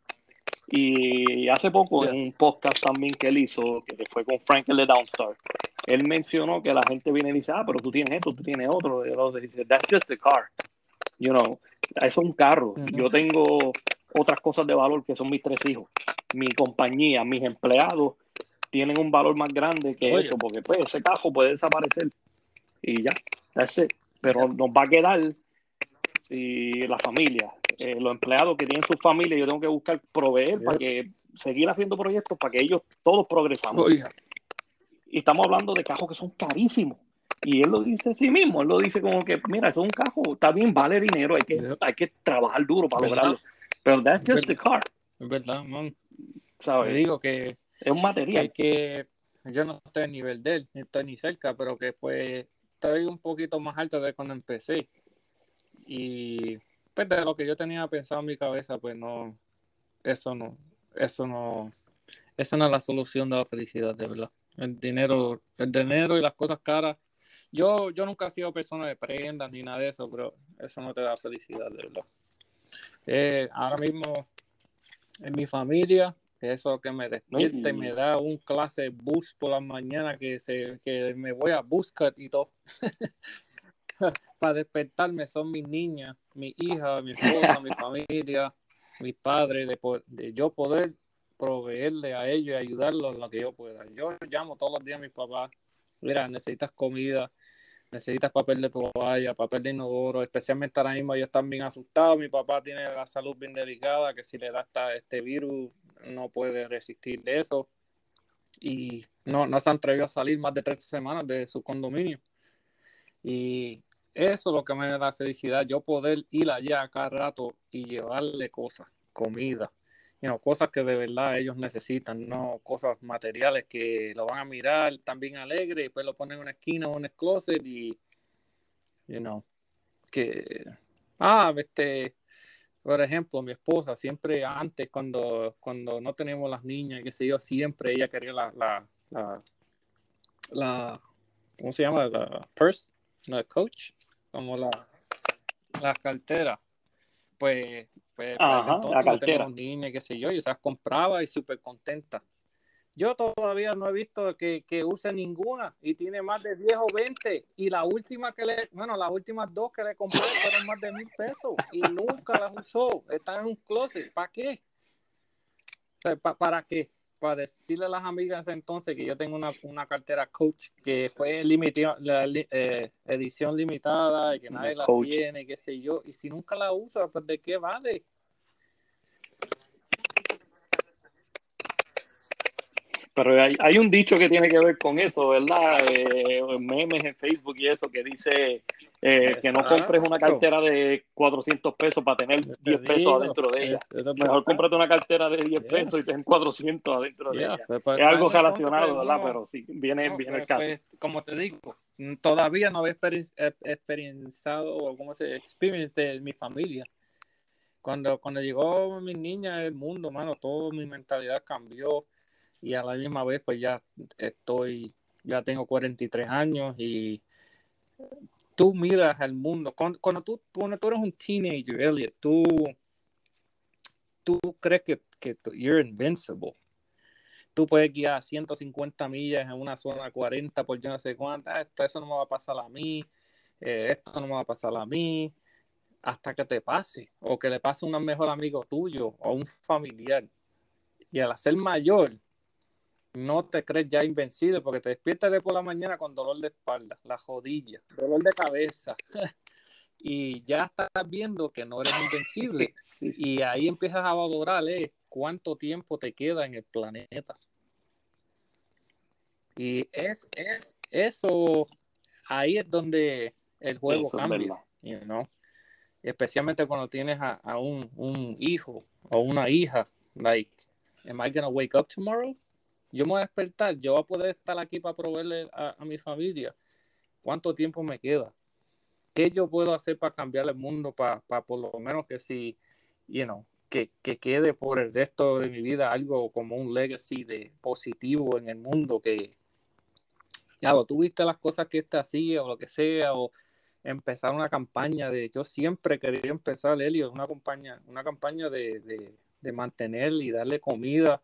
Y hace poco, en un podcast también que él hizo, que fue con Frank el de Downstar, él mencionó que la gente viene y dice, ah, pero tú tienes esto, tú tienes otro. Y él dice, that's just a car. You know, eso es un carro. Yo tengo otras cosas de valor que son mis tres hijos. Mi compañía, mis empleados tienen un valor más grande que eso, porque pues ese carro puede desaparecer. Y ya, Pero nos va a quedar si la familia, eh, los empleados que tienen su familia, yo tengo que buscar proveer para que seguir haciendo proyectos para que ellos todos progresamos. Y estamos hablando de cajos que son carísimos. Y él lo dice a sí mismo, él lo dice como que, mira, eso es un cajo, está bien, vale dinero, hay que, hay que trabajar duro para lograrlo. Pero that's just the car. Es verdad, man. ¿Sabes? Digo que es un material. Que, yo no estoy a nivel de él, ni estoy ni cerca, pero que pues estoy un poquito más alto de cuando empecé. Y pues de lo que yo tenía pensado en mi cabeza, pues no, eso no, eso no, esa no es la solución de la felicidad, de verdad. El dinero, el dinero y las cosas caras. Yo, yo nunca he sido persona de prendas ni nada de eso, pero eso no te da felicidad, de verdad. Eh, ahora mismo en mi familia, eso que me despierta y me da un clase bus por la mañana que, se, que me voy a buscar y todo. <laughs> Para despertarme son mis niñas, mi hija, mi esposa, mi familia, mi padre, de, de, yo poder proveerle a ellos y ayudarlos en lo que yo pueda. Yo llamo todos los días a mis papás, mira, necesitas comida, necesitas papel de toalla, papel de inodoro, especialmente ahora mismo ellos están bien asustados, mi papá tiene la salud bien delicada, que si le da este virus no puede resistir de eso y no, no se han atrevido a salir más de tres semanas de su condominio. Y eso es lo que me da felicidad, yo poder ir allá cada rato y llevarle cosas, comida, cosas que de verdad ellos necesitan, no cosas materiales que lo van a mirar también alegre y después lo ponen en una esquina o en el closet y, you know, que, ah, este, por ejemplo, mi esposa siempre antes, cuando, cuando no tenemos las niñas, qué sé yo, siempre ella quería la, la, la, la ¿cómo se llama? La purse, la coach, como la, la cartera. Pues pues, pues entonces la cartera. niña, qué sé yo, y se las compraba y súper contenta. Yo todavía no he visto que, que, use ninguna y tiene más de 10 o 20. Y la última que le, bueno, las últimas dos que le compré fueron más de mil pesos y nunca las usó. Están en un closet. ¿Para qué? ¿Para qué? Para decirle a las amigas entonces que yo tengo una, una cartera Coach que fue la eh, edición limitada y que nadie la tiene, qué sé yo. Y si nunca la usa, pues ¿de qué vale? Pero hay, un dicho que tiene que ver con eso, ¿verdad? Eh, memes en Facebook y eso que dice eh, que no compres una cartera de 400 pesos para tener 10 pesos adentro de ella. Mejor cómprate una cartera de 10 pesos y ten 400 adentro de ella. Pues, pues, es algo pues, relacionado, ¿verdad? Pero sí, viene, viene el caso. como te digo, todavía no he experienciado, o como se experience de mi familia. Cuando, cuando llegó mi niña al mundo, mano, toda mi mentalidad cambió y a la misma vez pues ya estoy, ya tengo 43 años y tú miras al mundo, cuando, tú, cuando tú eres un teenager, Elliot, tú, tú crees que, que you're invincible. Tú puedes guiar 150 millas en una zona 40 por yo no sé cuántas, esto, eso no me va a pasar a mí, eh, esto no me va a pasar a mí, hasta que te pase, o que le pase a un mejor amigo tuyo o un familiar. Y al ser mayor, no te crees ya invencible porque te despiertas de por la mañana con dolor de espalda, la jodilla, dolor de cabeza. <laughs> y ya estás viendo que no eres invencible. <laughs> Y ahí empiezas a valorar eh, cuánto tiempo te queda en el planeta. Y es, es eso, ahí es donde el juego cambia, Especialmente cuando tienes a, a un, un, hijo o una hija, like, am I gonna wake up tomorrow? Yo me voy a despertar, yo voy a poder estar aquí para proveerle a, mi familia. ¿Cuánto tiempo me queda? ¿Qué yo puedo hacer para cambiar el mundo? Para, por lo menos que si, you know, que, quede por el resto de mi vida algo como un legacy de positivo en el mundo, que, ya, tú viste las cosas que este hacía o lo que sea, o empezar una campaña de, yo siempre quería empezar, Elio, una campaña, una campaña de, de mantener y darle comida,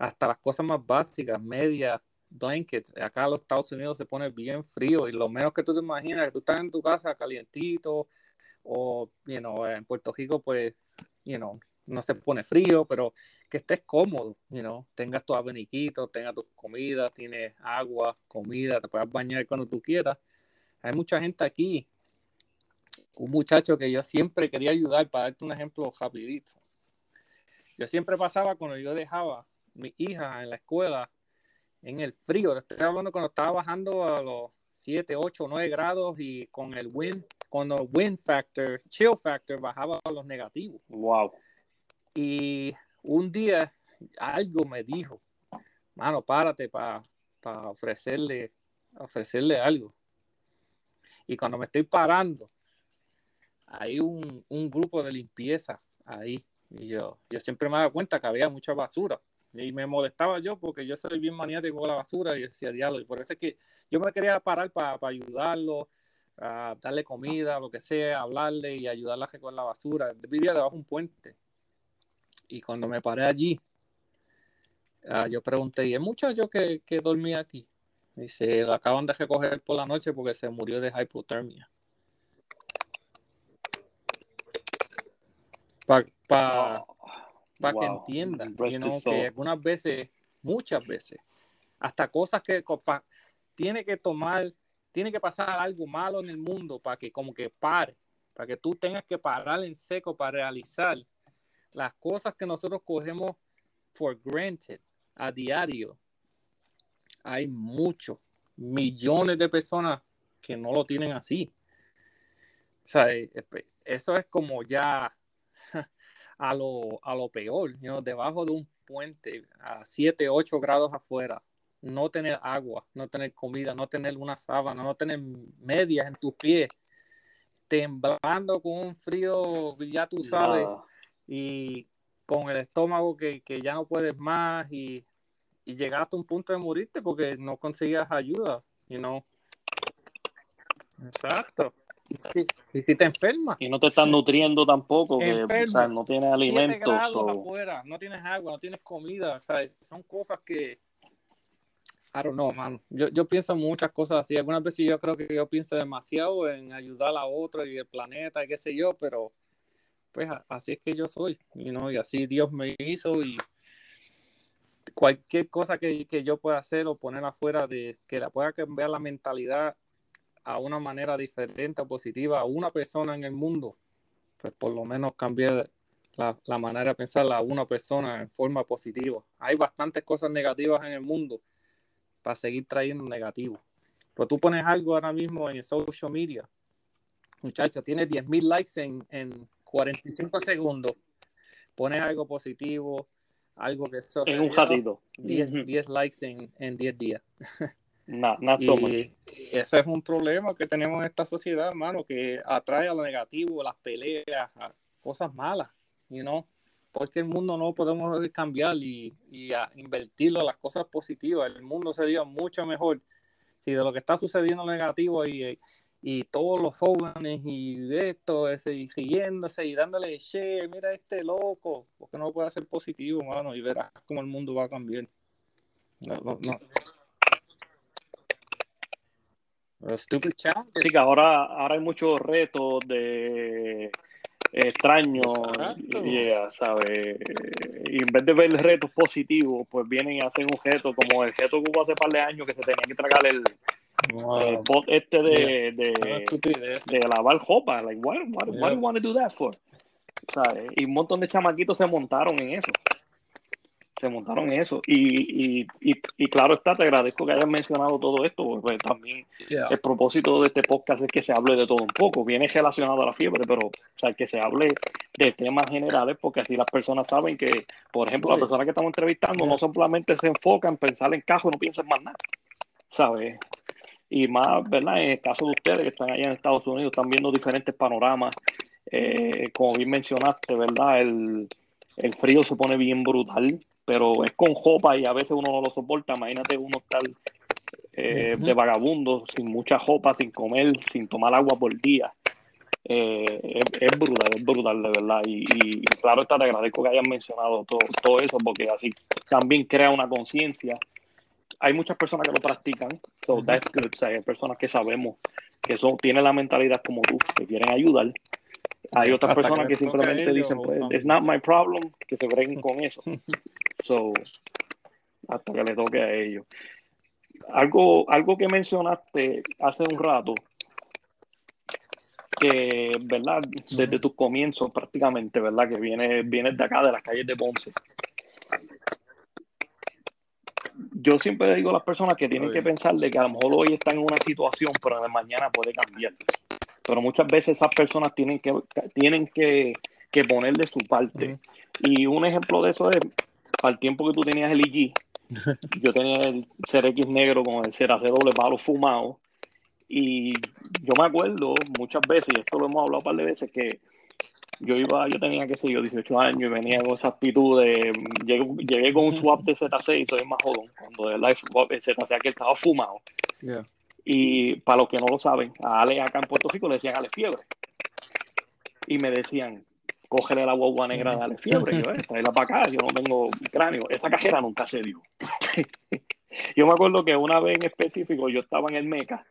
hasta las cosas más básicas, medias, blankets. Acá en los Estados Unidos se pone bien frío y lo menos que tú te imaginas que tú estás en tu casa calientito o, you know, en Puerto Rico, pues, you know, no se pone frío, pero que estés cómodo, you know, tengas tu abaniquito, tengas tu comida, tienes agua, comida, te puedas bañar cuando tú quieras. Hay mucha gente aquí, un muchacho que yo siempre quería ayudar, para darte un ejemplo rapidito. Yo siempre pasaba cuando yo dejaba mi hija en la escuela, en el frío, estoy hablando cuando estaba bajando a los 7, 8, 9 grados y con el wind, cuando el wind factor, chill factor bajaba a los negativos. Wow. Y un día algo me dijo, mano, párate para ofrecerle, ofrecerle algo. Y cuando me estoy parando, hay un, un grupo de limpieza ahí. Y yo, yo siempre me daba cuenta que había mucha basura. Y me molestaba yo porque yo soy bien maniático con la basura y decía diálogo. Y por eso es que yo me quería parar para ayudarlo, a darle comida, lo que sea, hablarle y ayudarle a recoger la basura. Vivía debajo de un puente. Y cuando me paré allí, uh, yo pregunté, ¿y el muchacho que, que dormía aquí? Dice, lo acaban de recoger por la noche porque se murió de hipotermia. Para pa, pa que entiendan que algunas veces, muchas veces, hasta cosas que tiene que tomar, tiene que pasar algo malo en el mundo para que como que pare, para que tú tengas que parar en seco para realizar las cosas que nosotros cogemos for granted a diario. Hay muchos, millones de personas que no lo tienen así. O sea, eh, eso es como ya <laughs> a lo, a lo peor, debajo de un puente a 7, 8 grados afuera, no tener agua, no tener comida, no tener una sábana, no tener medias en tus pies, temblando con un frío, ya tú sabes, y con el estómago que, ya no puedes más y, y llegaste a un punto de morirte porque no conseguías ayuda, you know. Exacto. <laughs> Y si, te enfermas. Y no te estás nutriendo tampoco, que no tienes alimentos. Afuera, no tienes agua, no tienes comida, son cosas que, I don't know, man. Yo, yo pienso muchas cosas así. Algunas veces yo creo que yo pienso demasiado en ayudar a otro y el planeta y qué sé yo, pero pues así es que yo soy, y así Dios me hizo y cualquier cosa que, que, yo pueda hacer o poner afuera de que la pueda cambiar la mentalidad a una manera diferente o positiva a una persona en el mundo, pues por lo menos cambiar la, la, manera de pensar a una persona en forma positiva. Hay bastantes cosas negativas en el mundo para seguir trayendo negativo. Pues tú pones algo ahora mismo en social media, muchacha, tienes 10.000 likes en, en 45 segundos, pones algo positivo, algo que... En un ratito. 10, 10 likes en, en 10 días. <laughs> No, y ese es un problema que tenemos en esta sociedad, hermano, que atrae a lo negativo, las peleas, a cosas malas, you know? porque el mundo no podemos cambiar y, y invertirlo a las cosas positivas. El mundo sería mucho mejor si de lo que está sucediendo negativo y, y todos los jóvenes y esto, ese, y riéndose y dándole che, mira este loco, porque no puede ser positivo, mano, y verás cómo el mundo va a cambiar. No, no, Stupid Sí, que ahora, ahora hay muchos retos de extraños, yeah, ¿sabes? Y en vez de ver retos positivos, pues vienen y hacen un reto como el reto que hubo hace par de años que se tenía que tragar el, bot este de, de, de, lavar ropa. Like, why, why, why do you want to do that for? ¿Sabes? Y un montón de chamaquitos se montaron en eso se montaron eso. Y, y, y, claro está, te agradezco que hayas mencionado todo esto, porque también el propósito de este podcast es que se hable de todo un poco. Viene relacionado a la fiebre, pero o sea, que se hable de temas generales, porque así las personas saben que, por ejemplo, las personas que estamos entrevistando no solamente se enfocan en pensar en cajo, no piensan más nada, ¿sabes? Y más, ¿verdad? En el caso de ustedes que están allá en Estados Unidos, están viendo diferentes panoramas. Eh, como bien mencionaste, ¿verdad? El, el frío se pone bien brutal pero es con jopa y a veces uno no lo soporta. Imagínate uno estar eh, de vagabundo, sin mucha jopa, sin comer, sin tomar agua por día. eh, es, brutal, es brutal de verdad. Y, claro, te agradezco que hayan mencionado todo, todo eso, porque así también crea una conciencia. Hay muchas personas que lo practican, so that's good. hay personas que sabemos que son, tienen la mentalidad como tú, que quieren ayudar. Hay otras personas que, simplemente dicen, pues, it's not my problem, que se breguen con <laughs> eso. So, hasta que le toque a ellos. Algo, algo que mencionaste hace un rato, que, ¿verdad? Desde tus comienzos prácticamente, ¿verdad? Que viene, viene de acá, de las calles de Ponce. Yo siempre digo a las personas que tienen que pensar de que a lo mejor hoy están en una situación, pero de mañana puede cambiar. Pero muchas veces esas personas tienen que, tienen que, que poner de su parte. Y un ejemplo de eso es, al tiempo que tú tenías el IG, <laughs> yo tenía el CRX negro con el CRC palo fumado y yo me acuerdo muchas veces, y esto lo hemos hablado un par de veces, que yo iba, yo tenía, qué sé yo, 18 años y venía con esa actitud de, llegué, con un swap de Z6 y soy más jodón, cuando el Z6 que estaba fumado. Y para los que no lo saben, a Ale acá en Puerto Rico le decían Ale fiebre. Y me decían, cógele la guagua negra, dale fiebre, yo, eh, tráela para acá, yo no tengo cráneo. Esa cajera nunca se dio. <laughs> yo me acuerdo que una vez en específico yo estaba en el Meca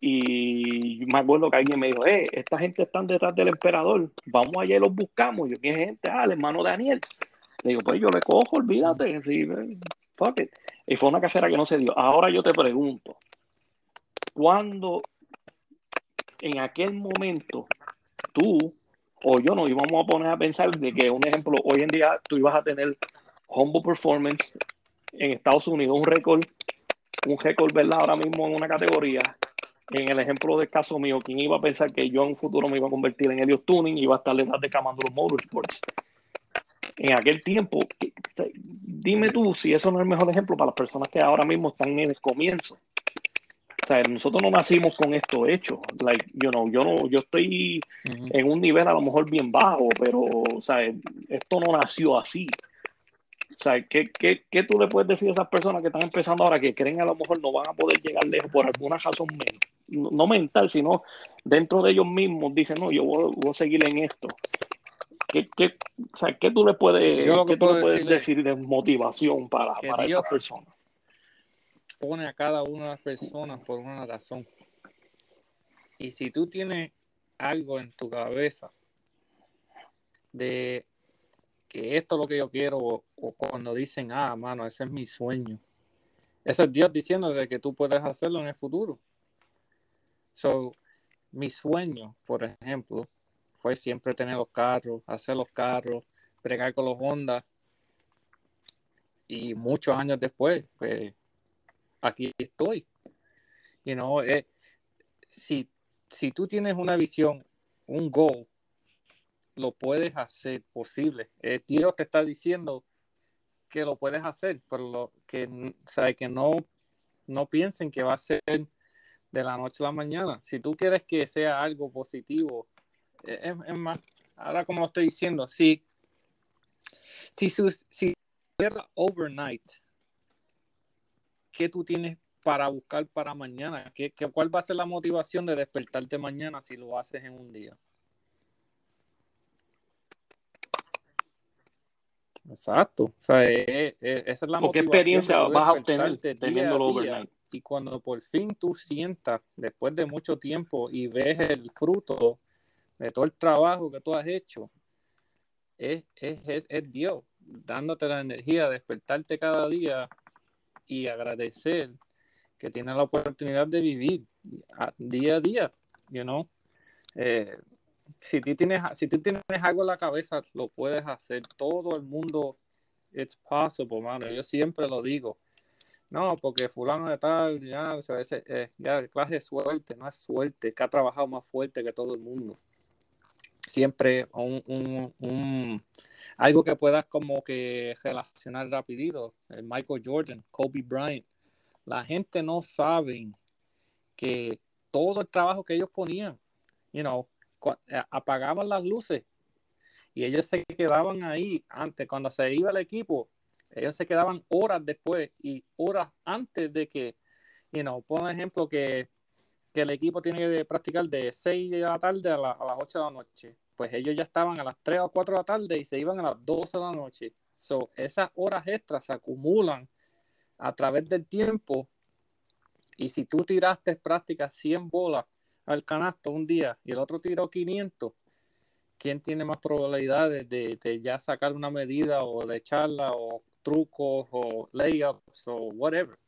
y me acuerdo que alguien me dijo, eh, esta gente está detrás del emperador, vamos allá y los buscamos. Yo, ¿quién es gente? Ah, el hermano Daniel. Le digo, pues yo le cojo, olvídate, fuck it. Y fue una casera que no se dio. Ahora yo te pregunto, ¿cuándo en aquel momento tú o yo no íbamos a poner a pensar de que, un ejemplo, hoy en día tú ibas a tener Humble Performance en Estados Unidos, un récord, un récord, ¿verdad? Ahora mismo en una categoría, en el ejemplo del caso mío, ¿quién iba a pensar que yo en un futuro me iba a convertir en Helios Tuning y iba a estar detrás de Camandro Motorsports? En aquel tiempo, dime tú si eso no es el mejor ejemplo para las personas que ahora mismo están en el comienzo. O sea, nosotros no nacimos con esto hecho. Like, you know, yo no, yo estoy en un nivel a lo mejor bien bajo, pero, o sea, esto no nació así. O sea, ¿qué, qué, qué tú le puedes decir a esas personas que están empezando ahora que creen a lo mejor no van a poder llegar lejos por alguna razón no, mental, sino dentro de ellos mismos dicen, no, yo voy, a seguir en esto. ¿Qué, qué, o sea, ¿qué tú le puedes, ¿qué tú le puedes decir de motivación para, para esas personas? Pone a cada una de las personas por una razón. Y si tú tienes algo en tu cabeza de que esto es lo que yo quiero, o, cuando dicen, ah, mano, ese es mi sueño. Ese es Dios diciéndote que tú puedes hacerlo en el futuro. So, mi sueño, por ejemplo, fue siempre tener los carros, hacer los carros, bregar con los Honda. Y muchos años después, pues, aquí estoy. You know, eh, si, si tú tienes una visión, un goal, lo puedes hacer posible. Eh, Dios te está diciendo que lo puedes hacer, pero lo, que, sabe que no, no piensen que va a ser de la noche a la mañana. Si tú quieres que sea algo positivo, eh, es, más, ahora como lo estoy diciendo, si, si, si overnight, ¿qué tú tienes para buscar para mañana? ¿Qué, qué, cuál va a ser la motivación de despertarte mañana si lo haces en un día? Exacto. O sea, esa es la ¿Qué experiencia vas a obtener teniendo overnight? Y cuando por fin tú sientas, después de mucho tiempo, y ves el fruto de todo el trabajo que tú has hecho, es, es, es, Dios dándote la energía de despertarte cada día y agradecer que tienes la oportunidad de vivir día a día, you know. Eh, si tú tienes, si tú tienes algo en la cabeza, lo puedes hacer. Todo el mundo, it's possible, mano. Yo siempre lo digo. No, porque fulano de tal, ya, o sea, ese, eh, ya clase suerte, no es suerte, que ha trabajado más fuerte que todo el mundo. Siempre un, un, algo que puedas como que relacionar rapidito. Michael Jordan, Kobe Bryant. La gente no sabe que todo el trabajo que ellos ponían, you know, eh, apagaban las luces y ellos se quedaban ahí antes, cuando se iba el equipo, ellos se quedaban horas después y horas antes de que, you know, por ejemplo, que que el equipo tiene que practicar de 6 de la tarde a, las 8 de la noche. Pues ellos ya estaban a las 3 o 4 de la tarde y se iban a las 12 de la noche. So, esas horas extras se acumulan a través del tiempo. Y si tú tiraste práctica 100 bolas al canasto un día y el otro tiró 500, ¿quién tiene más probabilidades de, ya sacar una medida o de echarla o trucos o layups o whatever?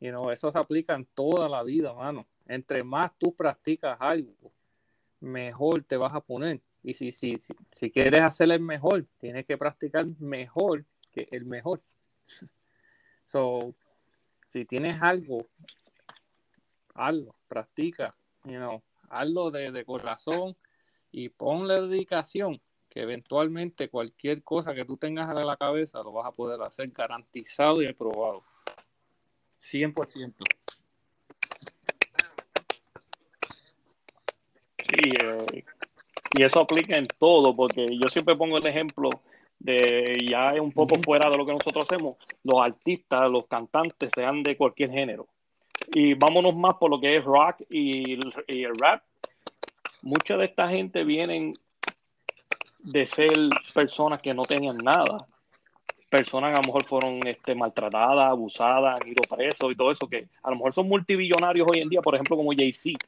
You know, eso se aplica en toda la vida, mano. Entre más tú practicas algo, mejor te vas a poner. Y si, si, si, si quieres hacer el mejor, tienes que practicar mejor que el mejor. <laughs> So, si tienes algo, hazlo, practica, you know, hazlo de, de corazón y ponle dedicación, que eventualmente cualquier cosa que tú tengas en la cabeza lo vas a poder hacer garantizado y aprobado. 100%. Eh, y eso aplica en todo, porque yo siempre pongo el ejemplo de ya un poco fuera de lo que nosotros hacemos, los artistas, los cantantes, sean de cualquier género. Y vámonos más por lo que es rock y, y el rap. Mucha de esta gente vienen de ser personas que no tenían nada. Personas que a lo mejor fueron este, maltratadas, abusadas, han ido presos y todo eso, que a lo mejor son multimillonarios hoy en día, por ejemplo, como Jay-Z.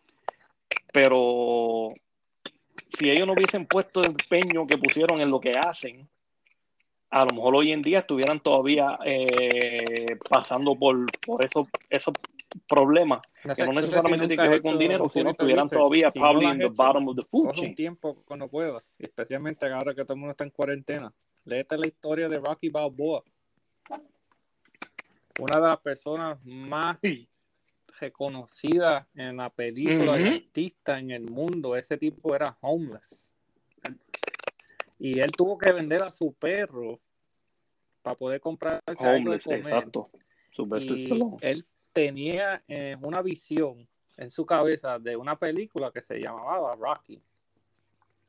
Pero si ellos no hubiesen puesto el empeño que pusieron en lo que hacen, a lo mejor hoy en día estuvieran todavía eh, pasando por, por esos, esos problemas que no necesariamente tienen que ver con dinero, sino estuvieran todavía si probably no in the hecho, bottom of the food Coge un chain. tiempo cuando puedas, especialmente ahora que todo el mundo está en cuarentena. Léete la historia de Rocky Balboa. Una de las personas más Sí. Reconocidas en la película y Ujú. artista en el mundo. Ese tipo era homeless. Y él tuvo que vender a su perro para poder comprarse algo de Homeless, comer. exacto. Y él tenía eh, una visión en su cabeza de una película que se llamaba Rocky.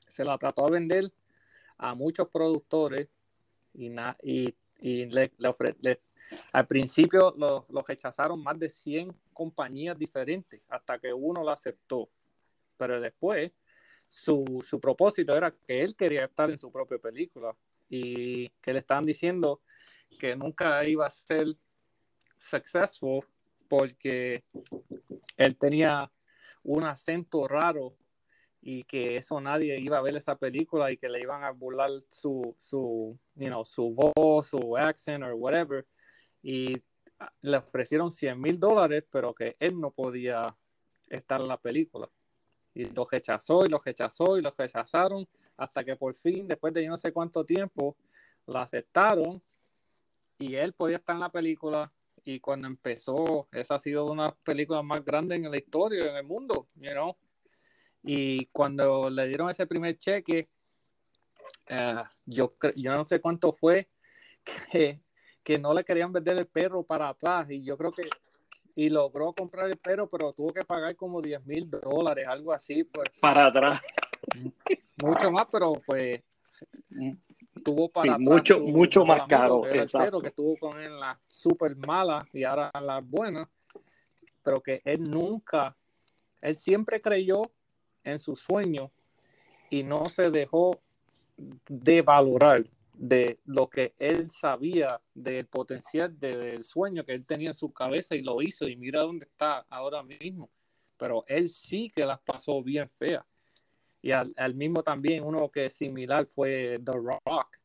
Se la trató de vender a muchos productores y, na- y, y le, le ofre- le- al principio lo, lo rechazaron más de 100 compañías diferentes hasta que uno lo aceptó. Pero después su, su propósito era que él quería estar en su propia película y que le estaban diciendo que nunca iba a ser successful porque él tenía un acento raro y que eso nadie iba a ver esa película y que le iban a burlar su, su, you know, su voz, su accent o whatever. Y le ofrecieron 100 mil dólares, pero que él no podía estar en la película. Y lo rechazó y lo rechazó y lo rechazaron hasta que por fin, después de yo no sé cuánto tiempo, la aceptaron y él podía estar en la película. Y cuando empezó, esa ha sido una de las películas más grandes en la historia, en el mundo, you know? Y cuando le dieron ese primer cheque, eh, yo, yo no sé cuánto fue, <laughs> que, que no le querían vender el perro para atrás. Y yo creo que, y logró comprar el perro, pero tuvo que pagar como 10 mil dólares, algo así, pues Para atrás. mucho más, pero pues tuvo para Sí, atrás mucho- mucho más caro, que el perro, que estuvo con él en las super malas y ahora las buenas, pero que él nunca, él siempre creyó en su sueño y no se dejó de valorar de lo que él sabía del potencial del sueño que él tenía en su cabeza y lo hizo y mira dónde está ahora mismo. Pero él sí que las pasó bien feas. Y al, al mismo también uno que es similar fue The Rock.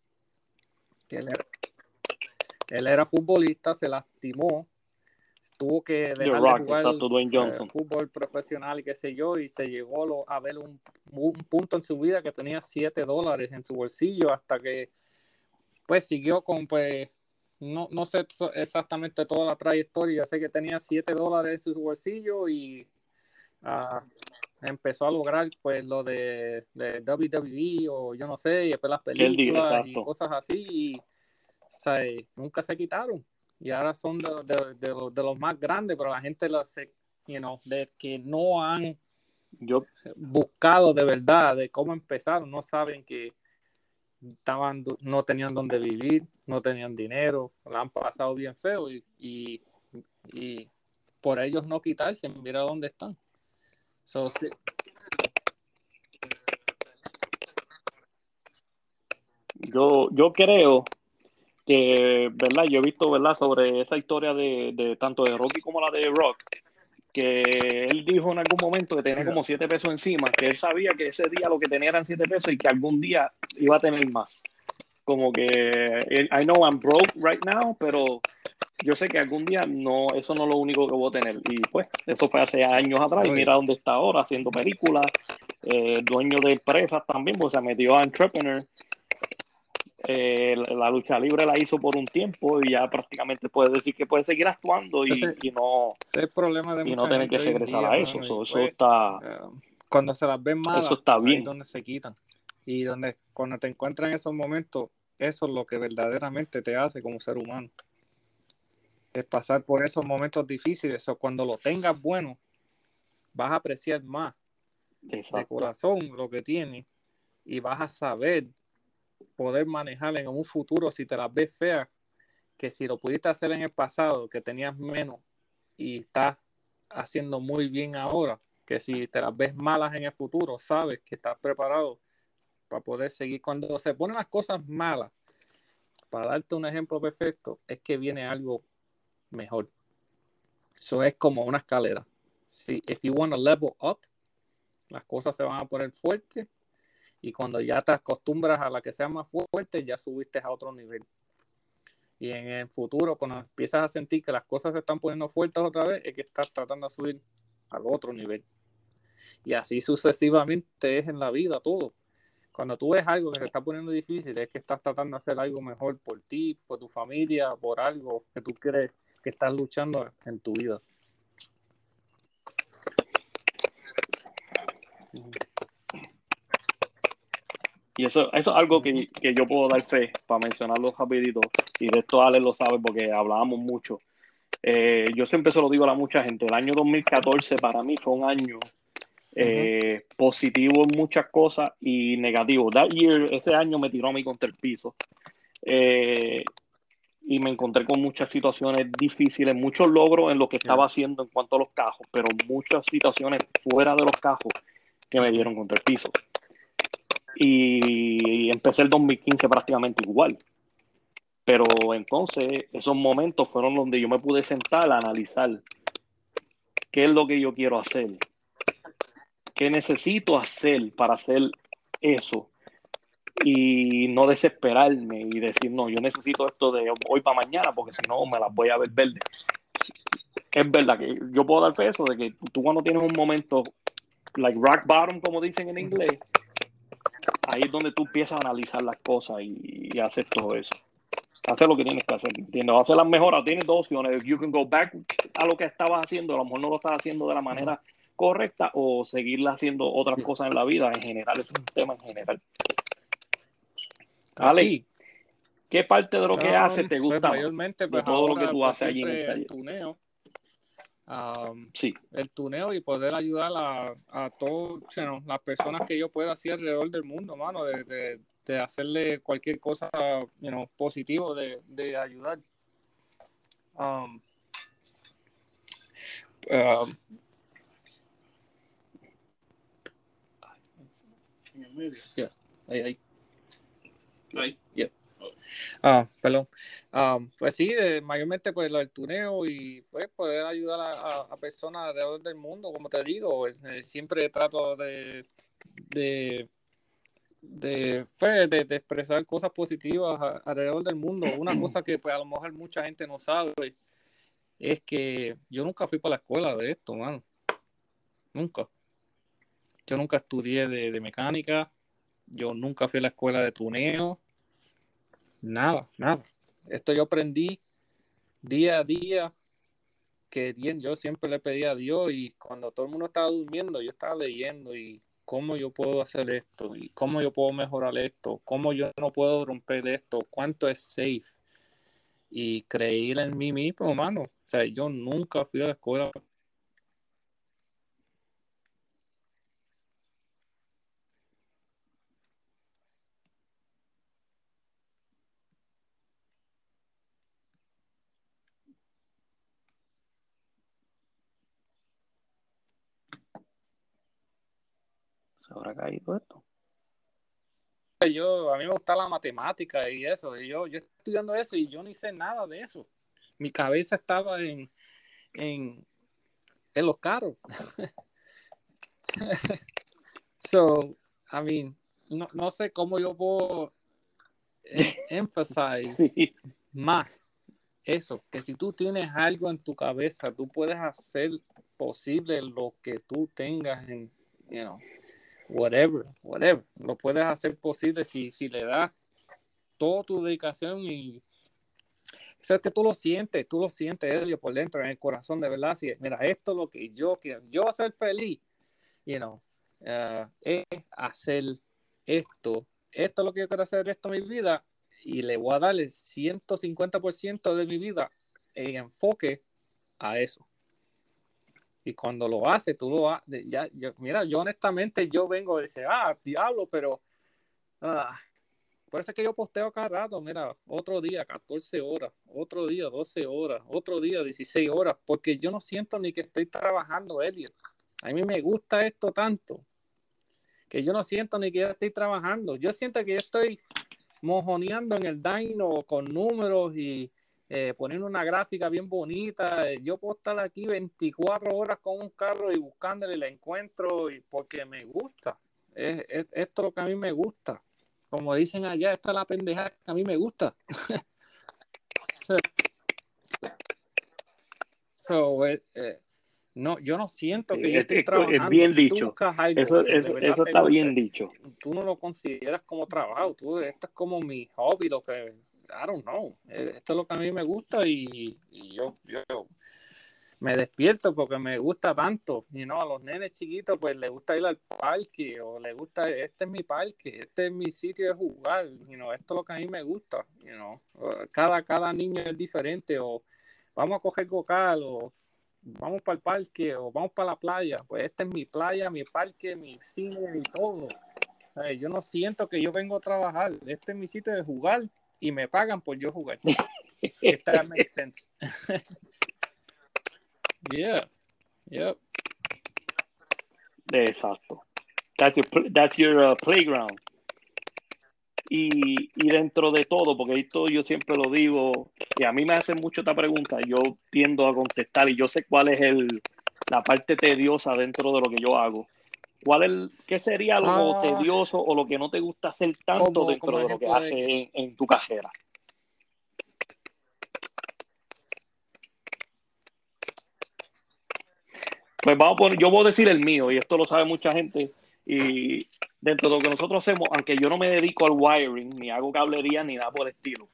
Que él, era, él era futbolista, se lastimó, tuvo que The dejar Rock, de jugar exacto, Dwayne eh, fútbol profesional y qué sé yo, y se llegó a ver un, un punto en su vida que tenía 7 dólares en su bolsillo hasta que pues siguió con pues no, no sé exactamente toda la trayectoria, sé que tenía 7 dólares en su bolsillo y ah, empezó a lograr pues lo de, de WWE o yo no sé, y después las películas y cosas así y o sea, nunca se quitaron. Y ahora son de, de- de los- de los más grandes, pero la gente lo hace, you know, de que no han Yo, buscado de verdad de cómo empezaron, no saben que estaban, no tenían dónde vivir, no tenían dinero, la han pasado bien feo y, y, y por ellos no quitarse, mira dónde están. So. Yo, yo creo que, ¿verdad? Yo he visto, ¿verdad? Sobre esa historia de, de tanto de Rocky como la de Rock, que él dijo en algún momento que tenía como siete pesos encima, que él sabía que ese día lo que tenía eran siete pesos y que algún día iba a tener más. Como que, I know I'm broke right now, pero yo sé que algún día no, eso no es lo único que voy a tener. Y pues, eso fue hace años atrás y mira dónde está ahora haciendo películas, eh, dueño de empresas también, pues se metió a entrepreneur eh, la lucha libre la hizo por un tiempo y ya prácticamente puede decir que puede seguir actuando y, y no, el problema de y no tener que regresar a eso. eso, pues, está. Uh, cuando se las ven malas, eso está bien. ahí es donde se quitan. Y donde cuando te encuentran en esos momentos, eso es lo que verdaderamente te hace como ser humano. Es pasar por esos momentos difíciles. O cuando lo tengas bueno, vas a apreciar más Exacto. de corazón lo que tienes y vas a saber poder manejar en un futuro si te las ves feas, que si lo pudiste hacer en el pasado, que tenías menos y estás haciendo muy bien ahora, que si te las ves malas en el futuro, sabes que estás preparado para poder seguir. Cuando se ponen las cosas malas, para darte un ejemplo perfecto, es que viene algo mejor. Eso es como una escalera. Si if you want to level up, las cosas se van a poner fuertes y cuando ya te acostumbras a la que sea más fuerte, ya subiste a otro nivel. Y en el futuro, cuando empiezas a sentir que las cosas se están poniendo fuertes otra vez, es que estás tratando de subir al otro nivel. Y así sucesivamente es en la vida todo. Cuando tú ves algo que se está poniendo difícil, es que estás tratando de hacer algo mejor por ti, por tu familia, por algo que tú crees que estás luchando en tu vida. Y eso, eso es algo que, que, yo puedo dar fe para mencionarlo rapidito. Y de esto Alex lo sabe porque hablábamos mucho. Eh, yo siempre se lo digo a mucha gente. El año 2014 para mí fue un año eh, positivo en muchas cosas y negativo. That year, ese año me tiró a mí contra el piso. Eh, y me encontré con muchas situaciones difíciles, muchos logros en lo que estaba haciendo en cuanto a los cajos, pero muchas situaciones fuera de los cajos que me dieron contra el piso y empecé el 2015 prácticamente igual. Pero entonces esos momentos fueron donde yo me pude sentar a analizar qué es lo que yo quiero hacer, qué necesito hacer para hacer eso y no desesperarme y decir, no, yo necesito esto de hoy para mañana porque si no me las voy a ver verde. Es verdad que yo puedo dar peso de que tú cuando tienes un momento, like rock bottom, como dicen en inglés, ahí es donde tú empiezas a analizar las cosas y, y hacer todo eso. Hacer lo que tienes que hacer, ¿entiendes? Hacer las mejoras. Tienes dos opciones. You can go back a lo que estabas haciendo, a lo mejor no lo estás haciendo de la manera correcta o seguir haciendo otras cosas en la vida en general. Es un tema en general. Ale, ¿qué parte de lo que Um, haces te pues, gusta? mayormente, pues, de todo lo que tú pues, haces allí en el taller. tuneo. Um, Sí, el tuneo y poder ayudar a, a todas las personas que yo pueda hacer alrededor del mundo, mano, de, de, de hacerle cualquier cosa you know, positivo de, de ayudar. Um, um, En el medio. ahí, ahí. Ahí. Ah, perdón. Ah, pues sí, eh, mayormente pues lo del tuneo y pues poder ayudar a, a- a personas alrededor del mundo, como te digo, eh, siempre trato de de de, pues, de, de expresar cosas positivas a- alrededor del mundo. Una <clears throat> cosa que pues a lo mejor mucha gente no sabe es que yo nunca fui para la escuela de esto, mano. Nunca. Yo nunca estudié de, de mecánica, yo nunca fui a la escuela de tuneo. Nada, nada. Esto yo aprendí día a día que bien, yo siempre le pedía a Dios y cuando todo el mundo estaba durmiendo, yo estaba leyendo y cómo yo puedo hacer esto y cómo yo puedo mejorar esto, cómo yo no puedo romper esto, cuánto es safe y creer en mí mismo, mano. O sea, yo nunca fui a la escuela Se habrá caído esto. Yo, a mí me gusta la matemática y eso. Y yo, yo estudiando eso y yo ni sé nada de eso. Mi cabeza estaba en, en, en los carros. <laughs> so, I mean, no, no sé cómo yo puedo eh, <laughs> emphasize Sí. más eso, que si tú tienes algo en tu cabeza, tú puedes hacer posible lo que tú tengas en, you know, whatever, whatever, lo puedes hacer posible si, si le das toda tu dedicación y es que tú lo sientes, tú lo sientes, Elio, por dentro, en el corazón, de verdad, si, mira, esto es lo que yo quiero, yo ser feliz, you know, uh, es hacer esto, esto es lo que yo quiero hacer esto en mi vida y le voy a dar el 150% de mi vida en enfoque a eso. Y cuando lo hace, tú lo haces, ya, yo, mira, yo honestamente, yo vengo a decir, ah, diablo, pero, ah, por eso es que yo posteo cada rato, mira, otro día 14 horas, otro día 12 horas, otro día 16 horas, porque yo no siento ni que estoy trabajando, Elliot. A mí me gusta esto tanto, que yo no siento ni que estoy trabajando. Yo siento que yo estoy mojoneando en el Dino con números y eh, poniendo una gráfica bien bonita. Yo puedo estar aquí 24 horas con un carro y buscándole el encuentro y porque me gusta. Es, es, esto es lo que a mí me gusta. Como dicen allá, esta es la pendeja que a mí me gusta. <laughs> so, so eh, eh, no, yo no siento que yo es- estoy es- trabajando. bien Si dicho. algo Eso, eso, verdad eso te está bien dicho. tú no lo consideras como trabajo, tú, esto es como mi hobby, lo que, I don't know, Eh, esto es lo que a mí me gusta y, y yo, yo me despierto porque me gusta tanto, y no, a los nenes chiquitos pues les gusta ir al parque o les gusta, este es mi parque, este es mi sitio de jugar, you know, esto es lo que a mí me gusta, you know, cada, cada niño es diferente o vamos a coger vocal o vamos para el parque o vamos para la playa, pues esta es mi playa, mi parque, mi cine, mi todo. Yo no siento que yo vengo a trabajar. Este es mi sitio de jugar y me pagan por yo jugar. <laughs> If that makes sense. <laughs> yeah. Yep. Exacto. That's your, that's your uh, playground. Y, y dentro de todo, porque esto yo siempre lo digo, y a mí me hacen mucho esta pregunta, yo tiendo a contestar y yo sé cuál es el, la parte tediosa dentro de lo que yo hago. ¿Cuál es, ¿Qué sería lo Ah. tedioso o lo que no te gusta hacer tanto Como- dentro como de lo que haces en, en tu carrera? Pues vamos a poner, yo voy a decir el mío, y esto lo sabe mucha gente, y dentro de lo que nosotros hacemos, aunque yo no me dedico al wiring, ni hago cablería, ni nada por el estilo,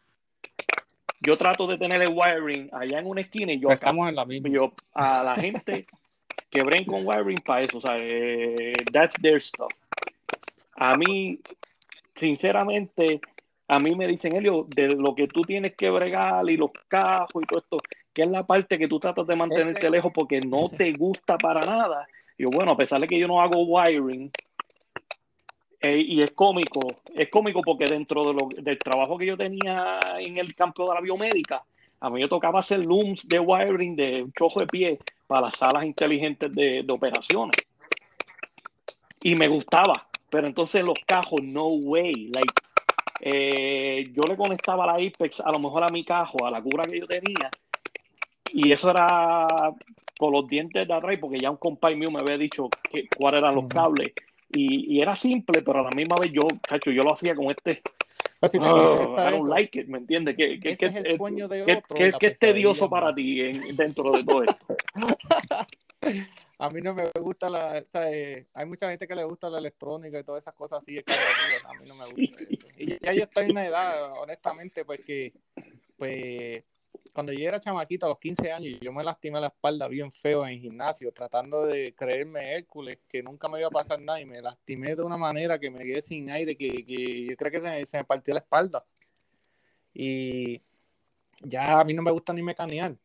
yo trato de tener el wiring allá en una esquina y yo Pues acá. estamos en la misma. Yo a la gente que bren con wiring para eso, o sea, eh, that's their stuff. A mí, sinceramente, a mí me dicen, Elio, de lo que tú tienes que bregar y los cajos y todo esto, que es la parte que tú tratas de mantenerte lejos porque no te gusta para nada. Yo, bueno, a pesar de que yo no hago wiring, eh, y es cómico, es cómico porque dentro de lo, del trabajo que yo tenía en el campo de la biomédica, a mí me tocaba hacer looms de wiring de un chojo de pie para las salas inteligentes de, de operaciones. Y me gustaba, pero entonces los cajos, no way. Like, eh, yo le conectaba la Apex a lo mejor a mi cajo, a la cura que yo tenía, y eso era con los dientes de atrás, porque ya un compay mío me había dicho que, cuáles eran los cables. Y, y era simple, pero a la misma vez yo, cacho, yo lo hacía con este. Pues si te "Oh, I don't like it, ¿me entiendes? Que, que, ese que- es el eh, sueño de que- otro. que- la que es tedioso para ti en- dentro de todo esto. <laughs> A mí no me gusta la, o sea, eh, hay mucha gente que le gusta la electrónica y todas esas cosas así, de cablerío, a mí no me gusta eso. Y ya yo estoy en una edad, honestamente, porque pues cuando yo era chamaquito a los 15 años, yo me lastimé la espalda bien feo en el gimnasio, tratando de creerme Hércules, que nunca me iba a pasar nada, y me lastimé de una manera que me quedé sin aire, que, que yo creo que se, se me partió la espalda. Y ya a mí no me gusta ni mecanear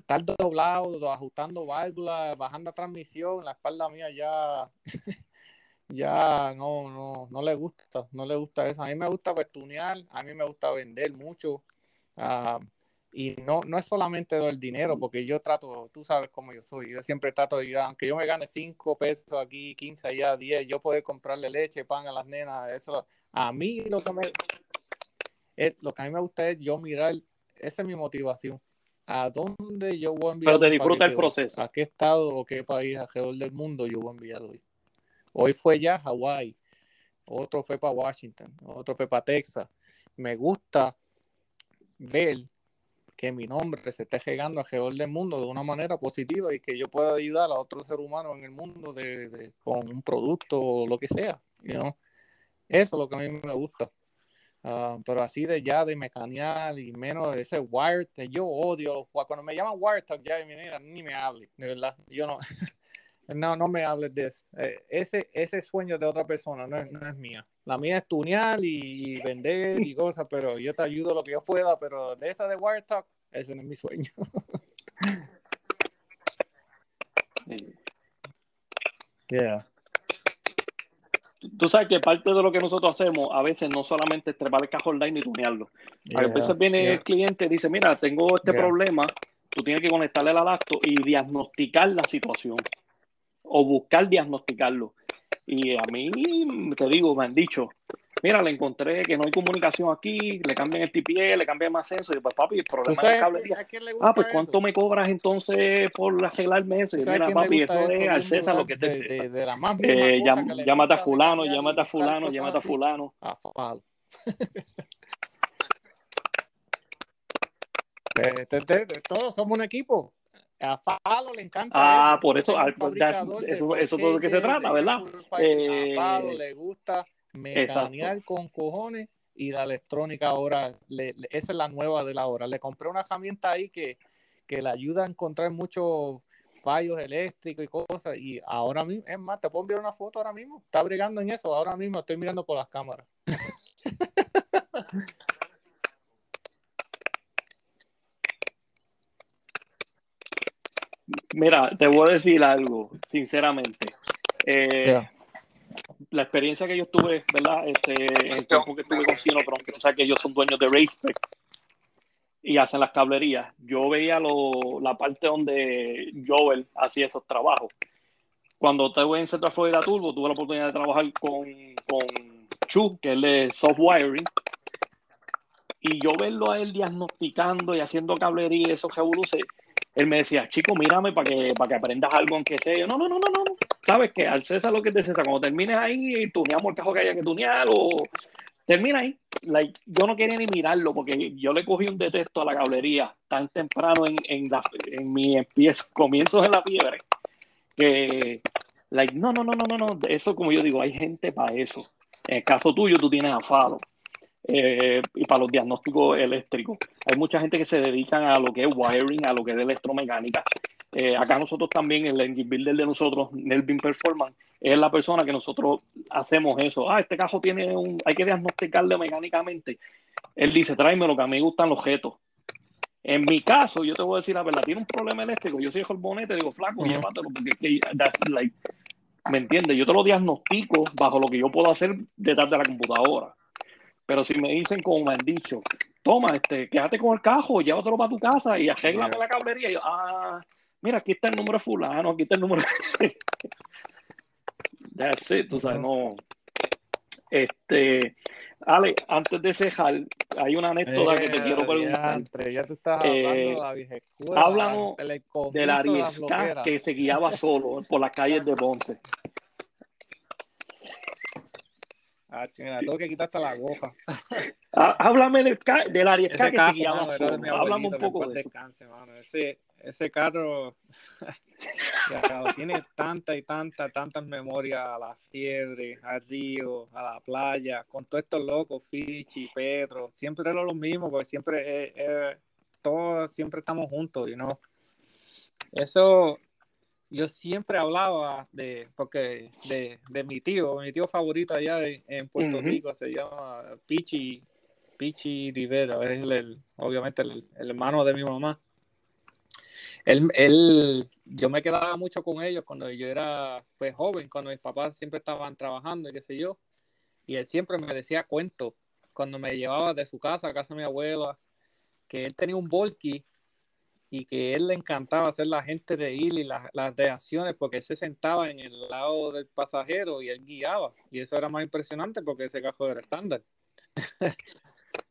estar doblado, ajustando válvulas, bajando transmisión, la espalda mía ya, <laughs> ya no, no, no le gusta, no le gusta eso. A mí me gusta pues tunear, a mí me gusta vender mucho. ah, y no, no es solamente el dinero, porque yo trato, tú sabes cómo yo soy, yo siempre trato de ayudar, aunque yo me gane 5 pesos aquí, 15 allá, 10, yo poder comprarle leche, pan a las nenas, eso, a mí lo que me, es, lo que a mí me gusta es yo mirar, esa es mi motivación, a dónde yo voy a enviar. Pero te disfruta el proceso. A qué estado o qué país alrededor del mundo yo voy a enviar hoy. Hoy fue ya Hawái, otro fue para Washington, otro fue para Texas. Me gusta ver que mi nombre se esté llegando alrededor del mundo de una manera positiva y que yo pueda ayudar a otro ser humano en el mundo de, con un producto o lo que sea. You Eso es lo que a mí me gusta. Ah, pero así de ya de mecanear y menos de ese wire, yo odio cuando me llaman wire ya mira, ni me hable, de verdad, yo no, <laughs> no, no me hables de eso. Eh, ese, ese sueño de otra persona no es, no es mía. La mía es tunear y, vender y cosas, pero yo te ayudo lo que yo pueda, pero de esa de Wire Talk, ese no es mi sueño. <laughs> yeah. Tú sabes que parte de lo que nosotros hacemos a veces no solamente es trepar el cajón line y tunearlo. a veces viene el cliente y dice, mira, tengo este problema, tú tienes que conectarle al acto y diagnosticar la situación o buscar diagnosticarlo. Y a mí, te digo, me han dicho, mira, le encontré que no hay comunicación aquí, le cambian el TPE, le cambian más censo, y pues papi, el problema es cablería. Ah, pues ¿cuánto me cobras entonces por arreglarme eso? Y mira, papi, eso, es al César lo que te de, de, la más eh, llámate a fulano, llámate a fulano, llámate a fulano. A fulano. <laughs> todos somos un equipo. A Falo le encanta. Ah, por eso, eso, eso es de lo que se trata, ¿verdad? Eh, a Falo le gusta mecanear con cojones y la electrónica ahora, esa es la nueva de la hora. Le compré una herramienta ahí que, que le ayuda a encontrar muchos fallos eléctricos y cosas. Y ahora mismo, es más, te puedo enviar una foto ahora mismo. Está brigando en eso. Ahora mismo estoy mirando por las cámaras. <laughs> Mira, te voy a decir algo, sinceramente. Eh, la experiencia que yo tuve, ¿verdad? Este, en el tiempo que estuve con Sinotron, que tú sabes que ellos son dueños de Racetech y hacen las cablerías, yo veía lo, la parte donde Joel hacía esos trabajos. Cuando estuve en Central Florida Turbo, tuve la oportunidad de trabajar con, con Chu, que es de soft wiring, y yo verlo a él diagnosticando y haciendo cablería, esos revoluces, él me decía, chico, mírame para que, para que aprendas algo, aunque sea. Yo, no, no, no, no, no. Sabes que al César lo que te César, cuando termines ahí, tuneamos el cajo que haya que tunear o termina ahí. yo no quería ni mirarlo porque yo le cogí un detesto a la cablería tan temprano en, en, la, en mi comienzos en la fiebre que, like, no, no, no, no, no, no. Eso, como yo digo, hay gente para eso. En el caso tuyo, tú tienes a Fado. Eh, y para los diagnósticos eléctricos. Hay mucha gente que se dedica a lo que es wiring, a lo que es electromecánica. Eh, acá nosotros también, el engine builder de nosotros, Nelvin Performance, es la persona que nosotros hacemos eso. Ah, este cajo tiene un, hay que diagnosticarle mecánicamente. Él dice, tráeme lo que a mí me gustan los objetos. En mi caso, yo te voy a decir la verdad, tiene un problema eléctrico, yo soy el bonete, digo, flaco, llévatelo, porque es que, like, ¿me entiendes? Yo te lo diagnostico bajo lo que yo puedo hacer detrás de la computadora. Pero si me dicen, como me han dicho, toma, este, quédate con el cajo, llévatelo para tu casa y arréglame la cablería. Y yo, ah, mira, aquí está el número fulano, aquí está el número. That's <laughs> it, tú sabes, no. Este, Ale, antes de cejar, hay una anécdota que te quiero eh, preguntar. Ya, tú estás hablando de la vieja escuela, Háblanos del Ariesca que se guiaba solo por las calles de Ponce. Ah, tengo que quitar hasta la. Ah, <laughs> háblame del, del Ariesca que se solo. Háblame un poco de eso. Ese, ese carro <laughs> tiene tanta y tanta, tantas memorias a la fiebre, al río, a la playa, con todos estos locos, Fichi, Pedro, siempre era lo mismo, porque siempre, eh, todos siempre estamos juntos, you know? Eso, yo siempre hablaba de, porque de, de, mi tío, mi tío favorito allá en Puerto Rico se llama Pichi, Pichi Rivera, es el, obviamente el, hermano de mi mamá. Él, él, yo me quedaba mucho con ellos cuando yo era pues joven, cuando mis papás siempre estaban trabajando y qué sé yo, y él siempre me decía cuentos cuando me llevaba de su casa a casa de mi abuela que él tenía un volky y que él le encantaba hacer la gente reír y las, las reacciones porque él se sentaba en el lado del pasajero y él guiaba. Y eso era más impresionante porque ese carro era estándar. <laughs>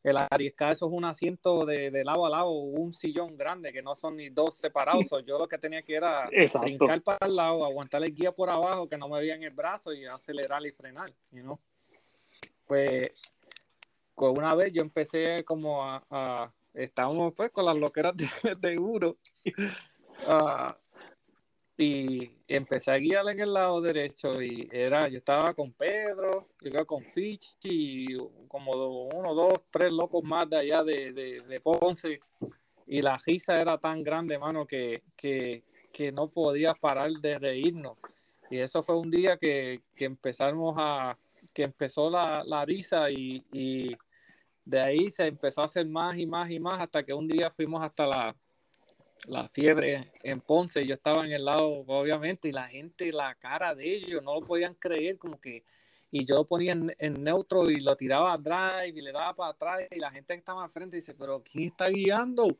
el Ariesca, eso es un asiento de, de, lado a lado, un sillón grande que no son ni dos separados. yo lo que tenía que era Exacto. brincar para el lado, aguantar el guía por abajo, que no me veía en el brazo y acelerar y frenar. You know? Pues, pues una vez yo empecé como a, a estábamos pues con las loqueras de, <laughs> de. Uh, y empecé a guiar en el lado derecho y era, yo estaba con Pedro, yo con Fichi y como uno, dos, tres locos más de allá de, de, de Ponce y la risa era tan grande, mano, que, que, que, no podía parar de reírnos. Y eso fue un día que, que empezamos a, que empezó la, la risa y de ahí se empezó a hacer más y más y más hasta que un día fuimos hasta la, la fiebre en Ponce. Yo estaba en el lado, obviamente, y la gente, la cara de ellos, no lo podían creer, como que. Y yo lo ponía en, neutro y lo tiraba a drive y le daba para atrás. Y la gente que estaba enfrente dice: ¿Pero quién está guiando?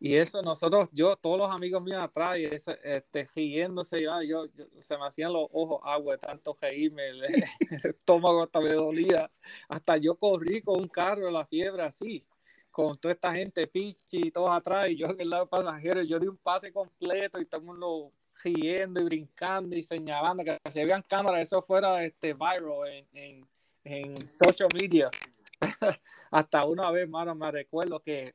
Y eso, nosotros, yo, todos los amigos míos atrás, y este, riéndose, yo, yo, yo, se me hacían los ojos agua tanto reírme, el, <laughs> el estómago hasta me dolía. Hasta yo corrí con un carro, la fiebre así con toda esta gente, Pichi y todos atrás, y yo en el lado pasajero, yo di un pase completo y todo el mundo riendo y brincando y señalando que se vean cámaras, eso fuera este viral en, en, en social media. <laughs> Hasta una vez, mano, me recuerdo que,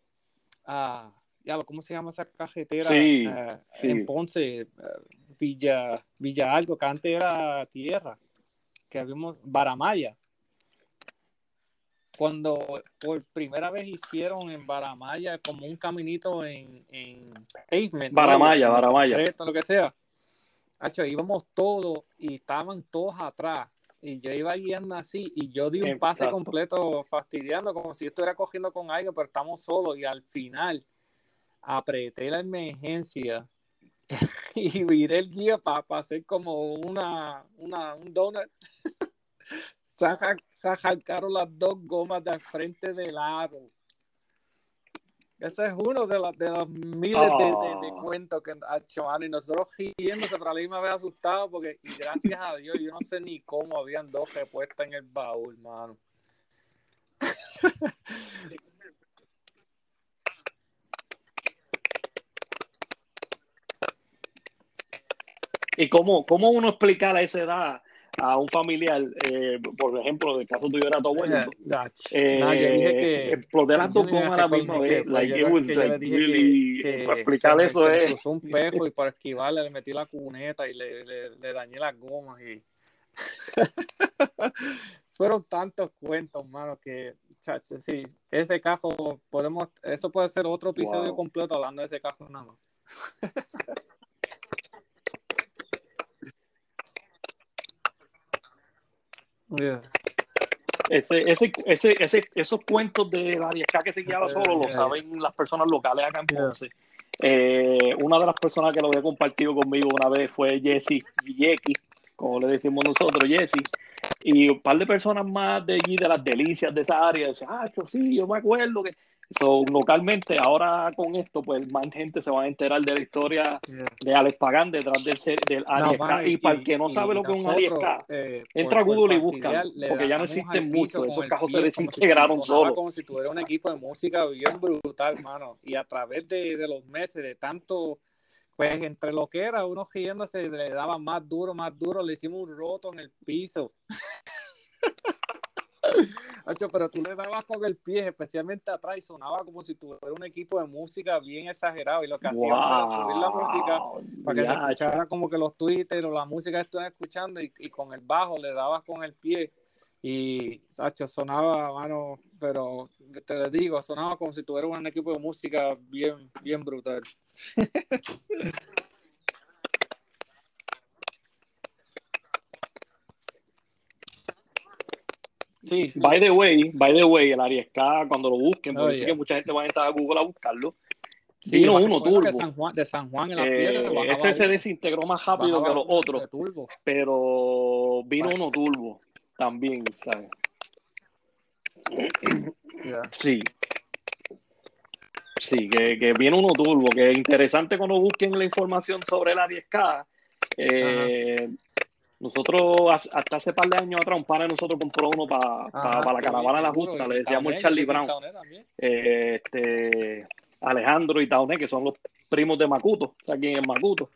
uh, ya, ¿cómo se llama esa cajetera? Sí, uh, sí. En Ponce, uh, Villa, Villa Algo, que antes era tierra, que habíamos Baramaya cuando por primera vez hicieron en Baramaya como un caminito en, en pavement. Baramaya, ¿no? Baramaya. Lo que sea. Hacho, íbamos todos y estaban todos atrás. Y yo iba guiando así y yo di un Exacto. pase completo fastidiando como si yo estuviera cogiendo con alguien, pero estamos solos. Y al final apreté la emergencia <laughs> y viré el guía para pa hacer como una, una, un donut. <laughs> se arrancaron las dos gomas de frente del aro. Ese es uno de, la, de los miles oh. de, de, de, cuentos que ha hecho y nosotros riéndose, pero a la misma vez asustado porque, y gracias a Dios, yo no sé ni cómo habían dos repuestas en el baúl, mano. <laughs> ¿Y cómo, cómo uno explicar a esa edad a un familiar, eh, por ejemplo, el caso tuyo era tu abuelo, eh, no, yo dije que exploté las dos gomas a la misma vez, like, it was like really, que para explicar se, eso se es. un pejo y para esquivarle le metí la cuneta y le, le, le dañé las gomas y <laughs> fueron tantos cuentos, mano, que chacho, sí, ese cajo podemos, eso puede ser otro episodio wow. completo hablando de ese cajo nada más. <laughs> Yeah. Ese, ese, ese, ese, esos cuentos de la Ariesca que se guiaba solo lo saben las personas locales acá en Ponce. Eh, una de las personas que lo había compartido conmigo una vez fue Jesse Villecky, como le decimos nosotros, Jesse. Y un par de personas más de allí, de las delicias de esa área, decían, ah, yo sí, yo me acuerdo que So, localmente, ahora con esto, pues más gente se va a enterar de la historia yeah. de Alex Pagán detrás del, del. No, y, y, para el que no sabe lo que es un Ariesca, eh, entra a Google y busca, porque ya no existen muchos. Esos cajos se desintegraron solos. Como si tuviera un equipo de música bien brutal, hermano. Y a través de, de los meses, de tanto pues entre lo que era, uno riéndose, le daba más duro, más duro, le hicimos un roto en el piso. Hacho, pero tú le dabas con el pie, especialmente atrás, y sonaba como si tuviera un equipo de música bien exagerado. Y lo que hacían wow. era subir la música para que te escuchara como que los twitters o la música que estuvieran escuchando, y, y, con el bajo le dabas con el pie. Y, Sacho, sonaba, mano, pero te digo, sonaba como si tuviera un equipo de música bien, bien brutal. <laughs> Sí, sí, By the way, by the way, el Ariesca, cuando lo busquen, porque oh, yeah. sé que mucha gente va a entrar a Google a buscarlo. Sí, vino uno turbo. De San Juan, de San Juan en la eh, ese se desintegró más rápido que los otros. Pero vino uno turbo también, ¿sabes? Yeah. Sí. Sí, que, que viene uno turbo, que es interesante cuando busquen la información sobre la 10K. Eh, nosotros hasta hace par de años atrás, un par de nosotros compró uno para la caravana de la justa, le decíamos Charlie Brown. Eh, este, Alejandro y Tauné, que son los primos de Macuto, aquí en Macuto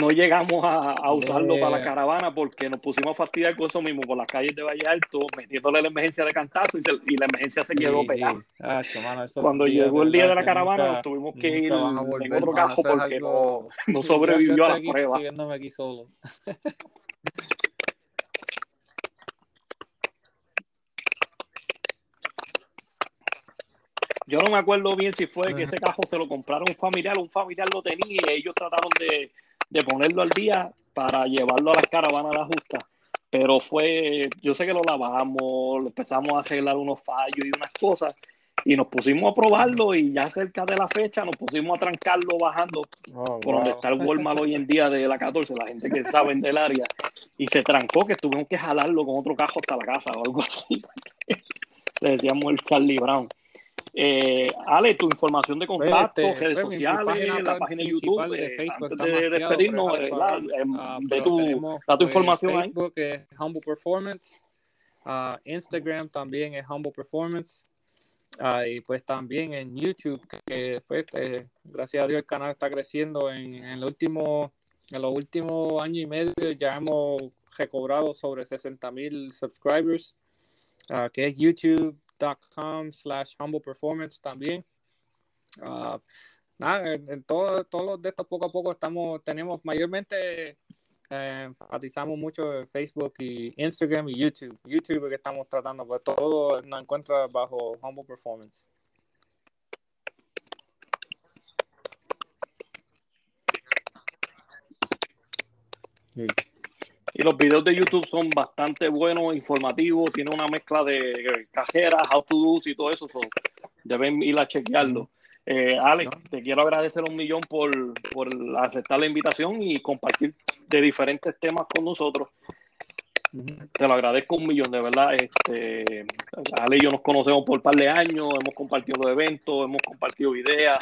no llegamos a, usarlo para la caravana porque nos pusimos a fastidiar con eso mismo por las calles de Valle Alto, metiéndole la emergencia de cantazo y, la emergencia se quedó pegada. Cuando llegó el día de la caravana, tuvimos que ir en otro caso porque no, <laughs> no, sobrevivió a la prueba. <laughs> Yo no me acuerdo bien si fue que ese cajo se lo compraron un familiar, un familiar lo tenía y ellos trataron de de ponerlo al día para llevarlo a las caravanas la justa. Pero fue, yo sé que lo lavamos, empezamos a arreglar unos fallos y unas cosas, y nos pusimos a probarlo y ya cerca de la fecha nos pusimos a trancarlo bajando oh, por donde está el Walmart hoy en día de la 14, la gente que sabe del área, y se trancó que tuvimos que jalarlo con otro cajo hasta la casa o algo así. <laughs> Le decíamos el Charlie Brown. Eh, Ale, tu información de contacto, este, redes sociales, la página de YouTube, de eh, Facebook, antes de despedirnos, eh, ah, de tu, da tu información Facebook es Humble Performance, uh, Instagram también es Humble Performance, uh, y pues también en YouTube, que pues, eh, gracias a Dios el canal está creciendo en, en, el último, en los últimos años y medio ya hemos recobrado sobre 60 mil subscribers, uh, que es YouTube com slash humble performance también. Uh, nada, en, todo, todos los de estos poco a poco estamos, tenemos mayormente eh, mucho Facebook y Instagram y YouTube. YouTube que estamos tratando, pues todo nos encuentra bajo Humble Performance. Y los videos de YouTube son bastante buenos, informativos, tiene una mezcla de cajeras, how to do y todo eso. deben ir a chequearlo. Eh, Alex, te quiero agradecer un millón por, por aceptar la invitación y compartir de diferentes temas con nosotros. Te lo agradezco un millón, de verdad. Este, Ale y yo nos conocemos por un par de años, hemos compartido eventos, hemos compartido ideas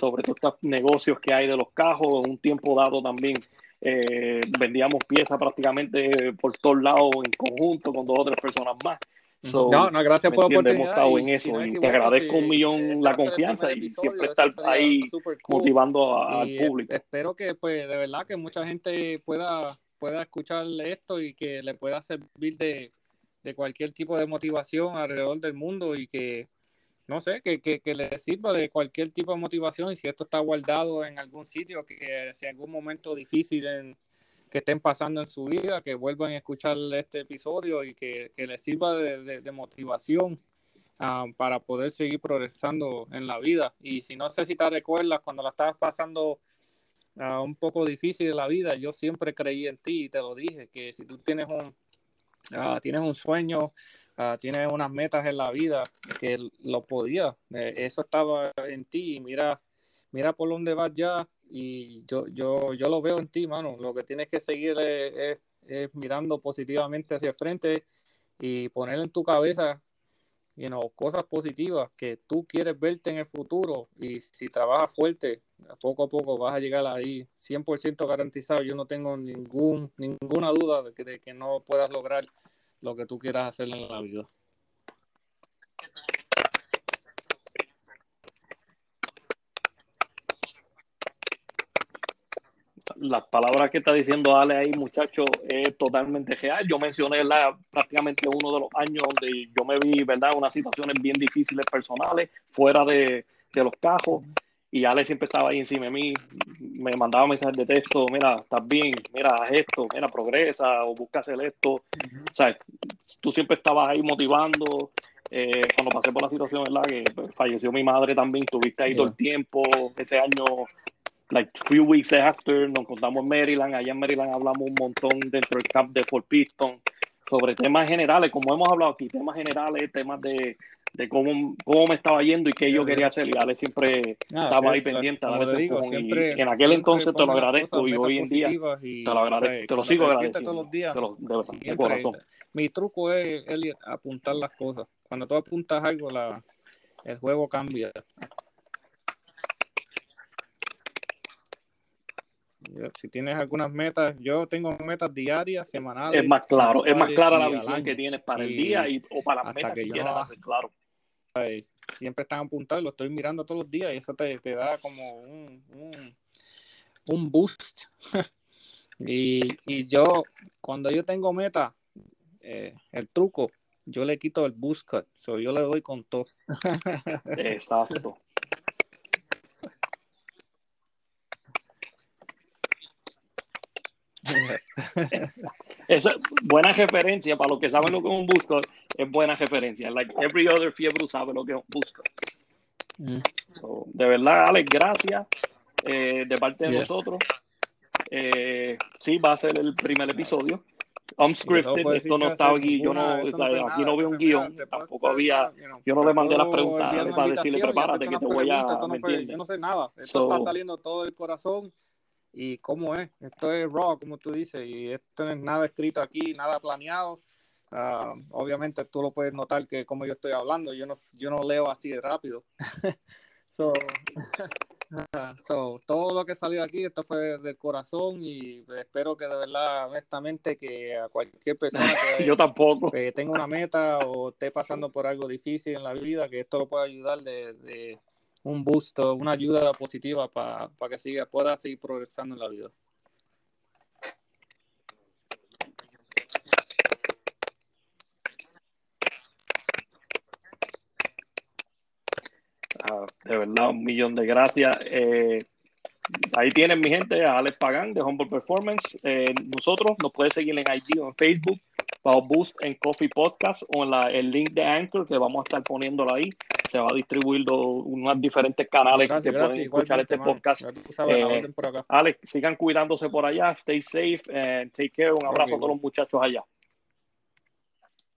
sobre todos estos negocios que hay de los cajos, un tiempo dado también eh, vendíamos piezas prácticamente por todos lados en conjunto con dos o tres personas más. no, no, gracias por la Hemos estado en eso y, te agradezco un millón la confianza y siempre estar ahí motivando al público. Espero que, pues, de verdad, que mucha gente pueda, pueda escuchar esto y que le pueda servir de, de cualquier tipo de motivación alrededor del mundo y que no sé, que, que, que les sirva de cualquier tipo de motivación y si esto está guardado en algún sitio, que si algún momento difícil en, que estén pasando en su vida, que vuelvan a escuchar este episodio y que, que les sirva de, de, motivación ah, para poder seguir progresando en la vida. Y si no sé si te recuerdas, cuando la estabas pasando uh, un poco difícil en la vida, yo siempre creí en ti y te lo dije, que si tú tienes un, uh, tienes un sueño, uh, tienes unas metas en la vida que lo podía, eh, eso estaba en ti, mira, mira por dónde vas ya. Y yo, yo, yo lo veo en ti, mano, lo que tienes que seguir es, mirando positivamente hacia el frente y poner en tu cabeza you know, cosas positivas que tú quieres verte en el futuro. Y si trabajas fuerte, poco a poco vas a llegar ahí 100% garantizado. Yo no tengo ningún, ninguna duda de que no puedas lograr lo que tú quieras hacer en la vida. Las palabras que está diciendo Ale ahí, muchacho, es totalmente real. Yo mencioné la, prácticamente uno de los años donde yo me vi, ¿verdad?, unas situaciones bien difíciles personales, fuera de, de los cajos y Ale siempre estaba ahí encima de mí, me mandaba mensajes de texto, mira, estás bien, mira, haz esto, mira, progresa o busca hacer esto. O sea, tú siempre estabas ahí motivando. Eh, cuando pasé por la situación, ¿verdad? Que pues, falleció mi madre también, estuviste ahí todo el tiempo. Ese año, like three weeks after, nos contamos en Maryland. Allá en Maryland hablamos un montón dentro del camp de Fort Piston sobre temas generales, como hemos hablado aquí, temas generales, temas de, de cómo, cómo me estaba yendo y qué yo quería hacer. Y Ale siempre ah, estaba ahí pendiente. digo, siempre, en aquel entonces te lo agradezco y hoy en día te lo agradezco. te lo sigo agradeciendo. Todos los días, de, corazón. Mi truco es, Elliot, apuntar las cosas. Cuando tú apuntas algo, la, el juego cambia. Si tienes algunas metas, yo tengo metas diarias, semanales. Es más claro, es más clara la visión que tienes para el día y, o para las metas que, que quieras hacer, claro. Siempre están apuntados, lo estoy mirando todos los días y eso te, te da como un, un, un boost. <laughs> y, y, yo, cuando yo tengo meta, eh, el truco, yo le quito el boost cut, so yo le doy con todo. <laughs> Exacto. <laughs> Esa buena referencia para los que saben lo que es un busco es buena referencia. Like every other fiebre sabe lo que es un busco. Mm. So, de verdad, Alex, gracias eh, de parte de yeah. nosotros. Eh, sí, va a ser el primer episodio. Unscripted, esto no está aquí, yo no, o sea, aquí no veo un guion, tampoco había, yo no le mandé las preguntas para decirle prepárate que te voy a, yo no sé nada, esto so, está saliendo todo el corazón y cómo es. Esto es raw, como tú dices, y esto no es nada escrito aquí, nada planeado. Uh, obviamente tú lo puedes notar que como yo estoy hablando, yo no, yo no leo así de rápido. <laughs> so, <laughs> so, todo lo que salió aquí, esto fue del corazón y espero que de verdad, honestamente, que a cualquier persona que, <laughs> yo tampoco. que tenga una meta o esté pasando por algo difícil en la vida, que esto lo pueda ayudar de, de un boost, una ayuda positiva para pa que siga, pueda seguir progresando en la vida. Ah, de verdad, un millón de gracias. Eh, ahí tienen mi gente, a Alex Pagán de Humble Performance. Eh, nosotros nos puede seguir en IG o en Facebook, bajo Boost en Coffee Podcast o en la, el link de Anchor que vamos a estar poniéndolo ahí. Se va a distribuir unos diferentes canales gracias, que gracias, pueden escuchar este podcast. Eh, Alex, sigan cuidándose por allá, stay safe and take care. Un abrazo okay, a todos los muchachos allá.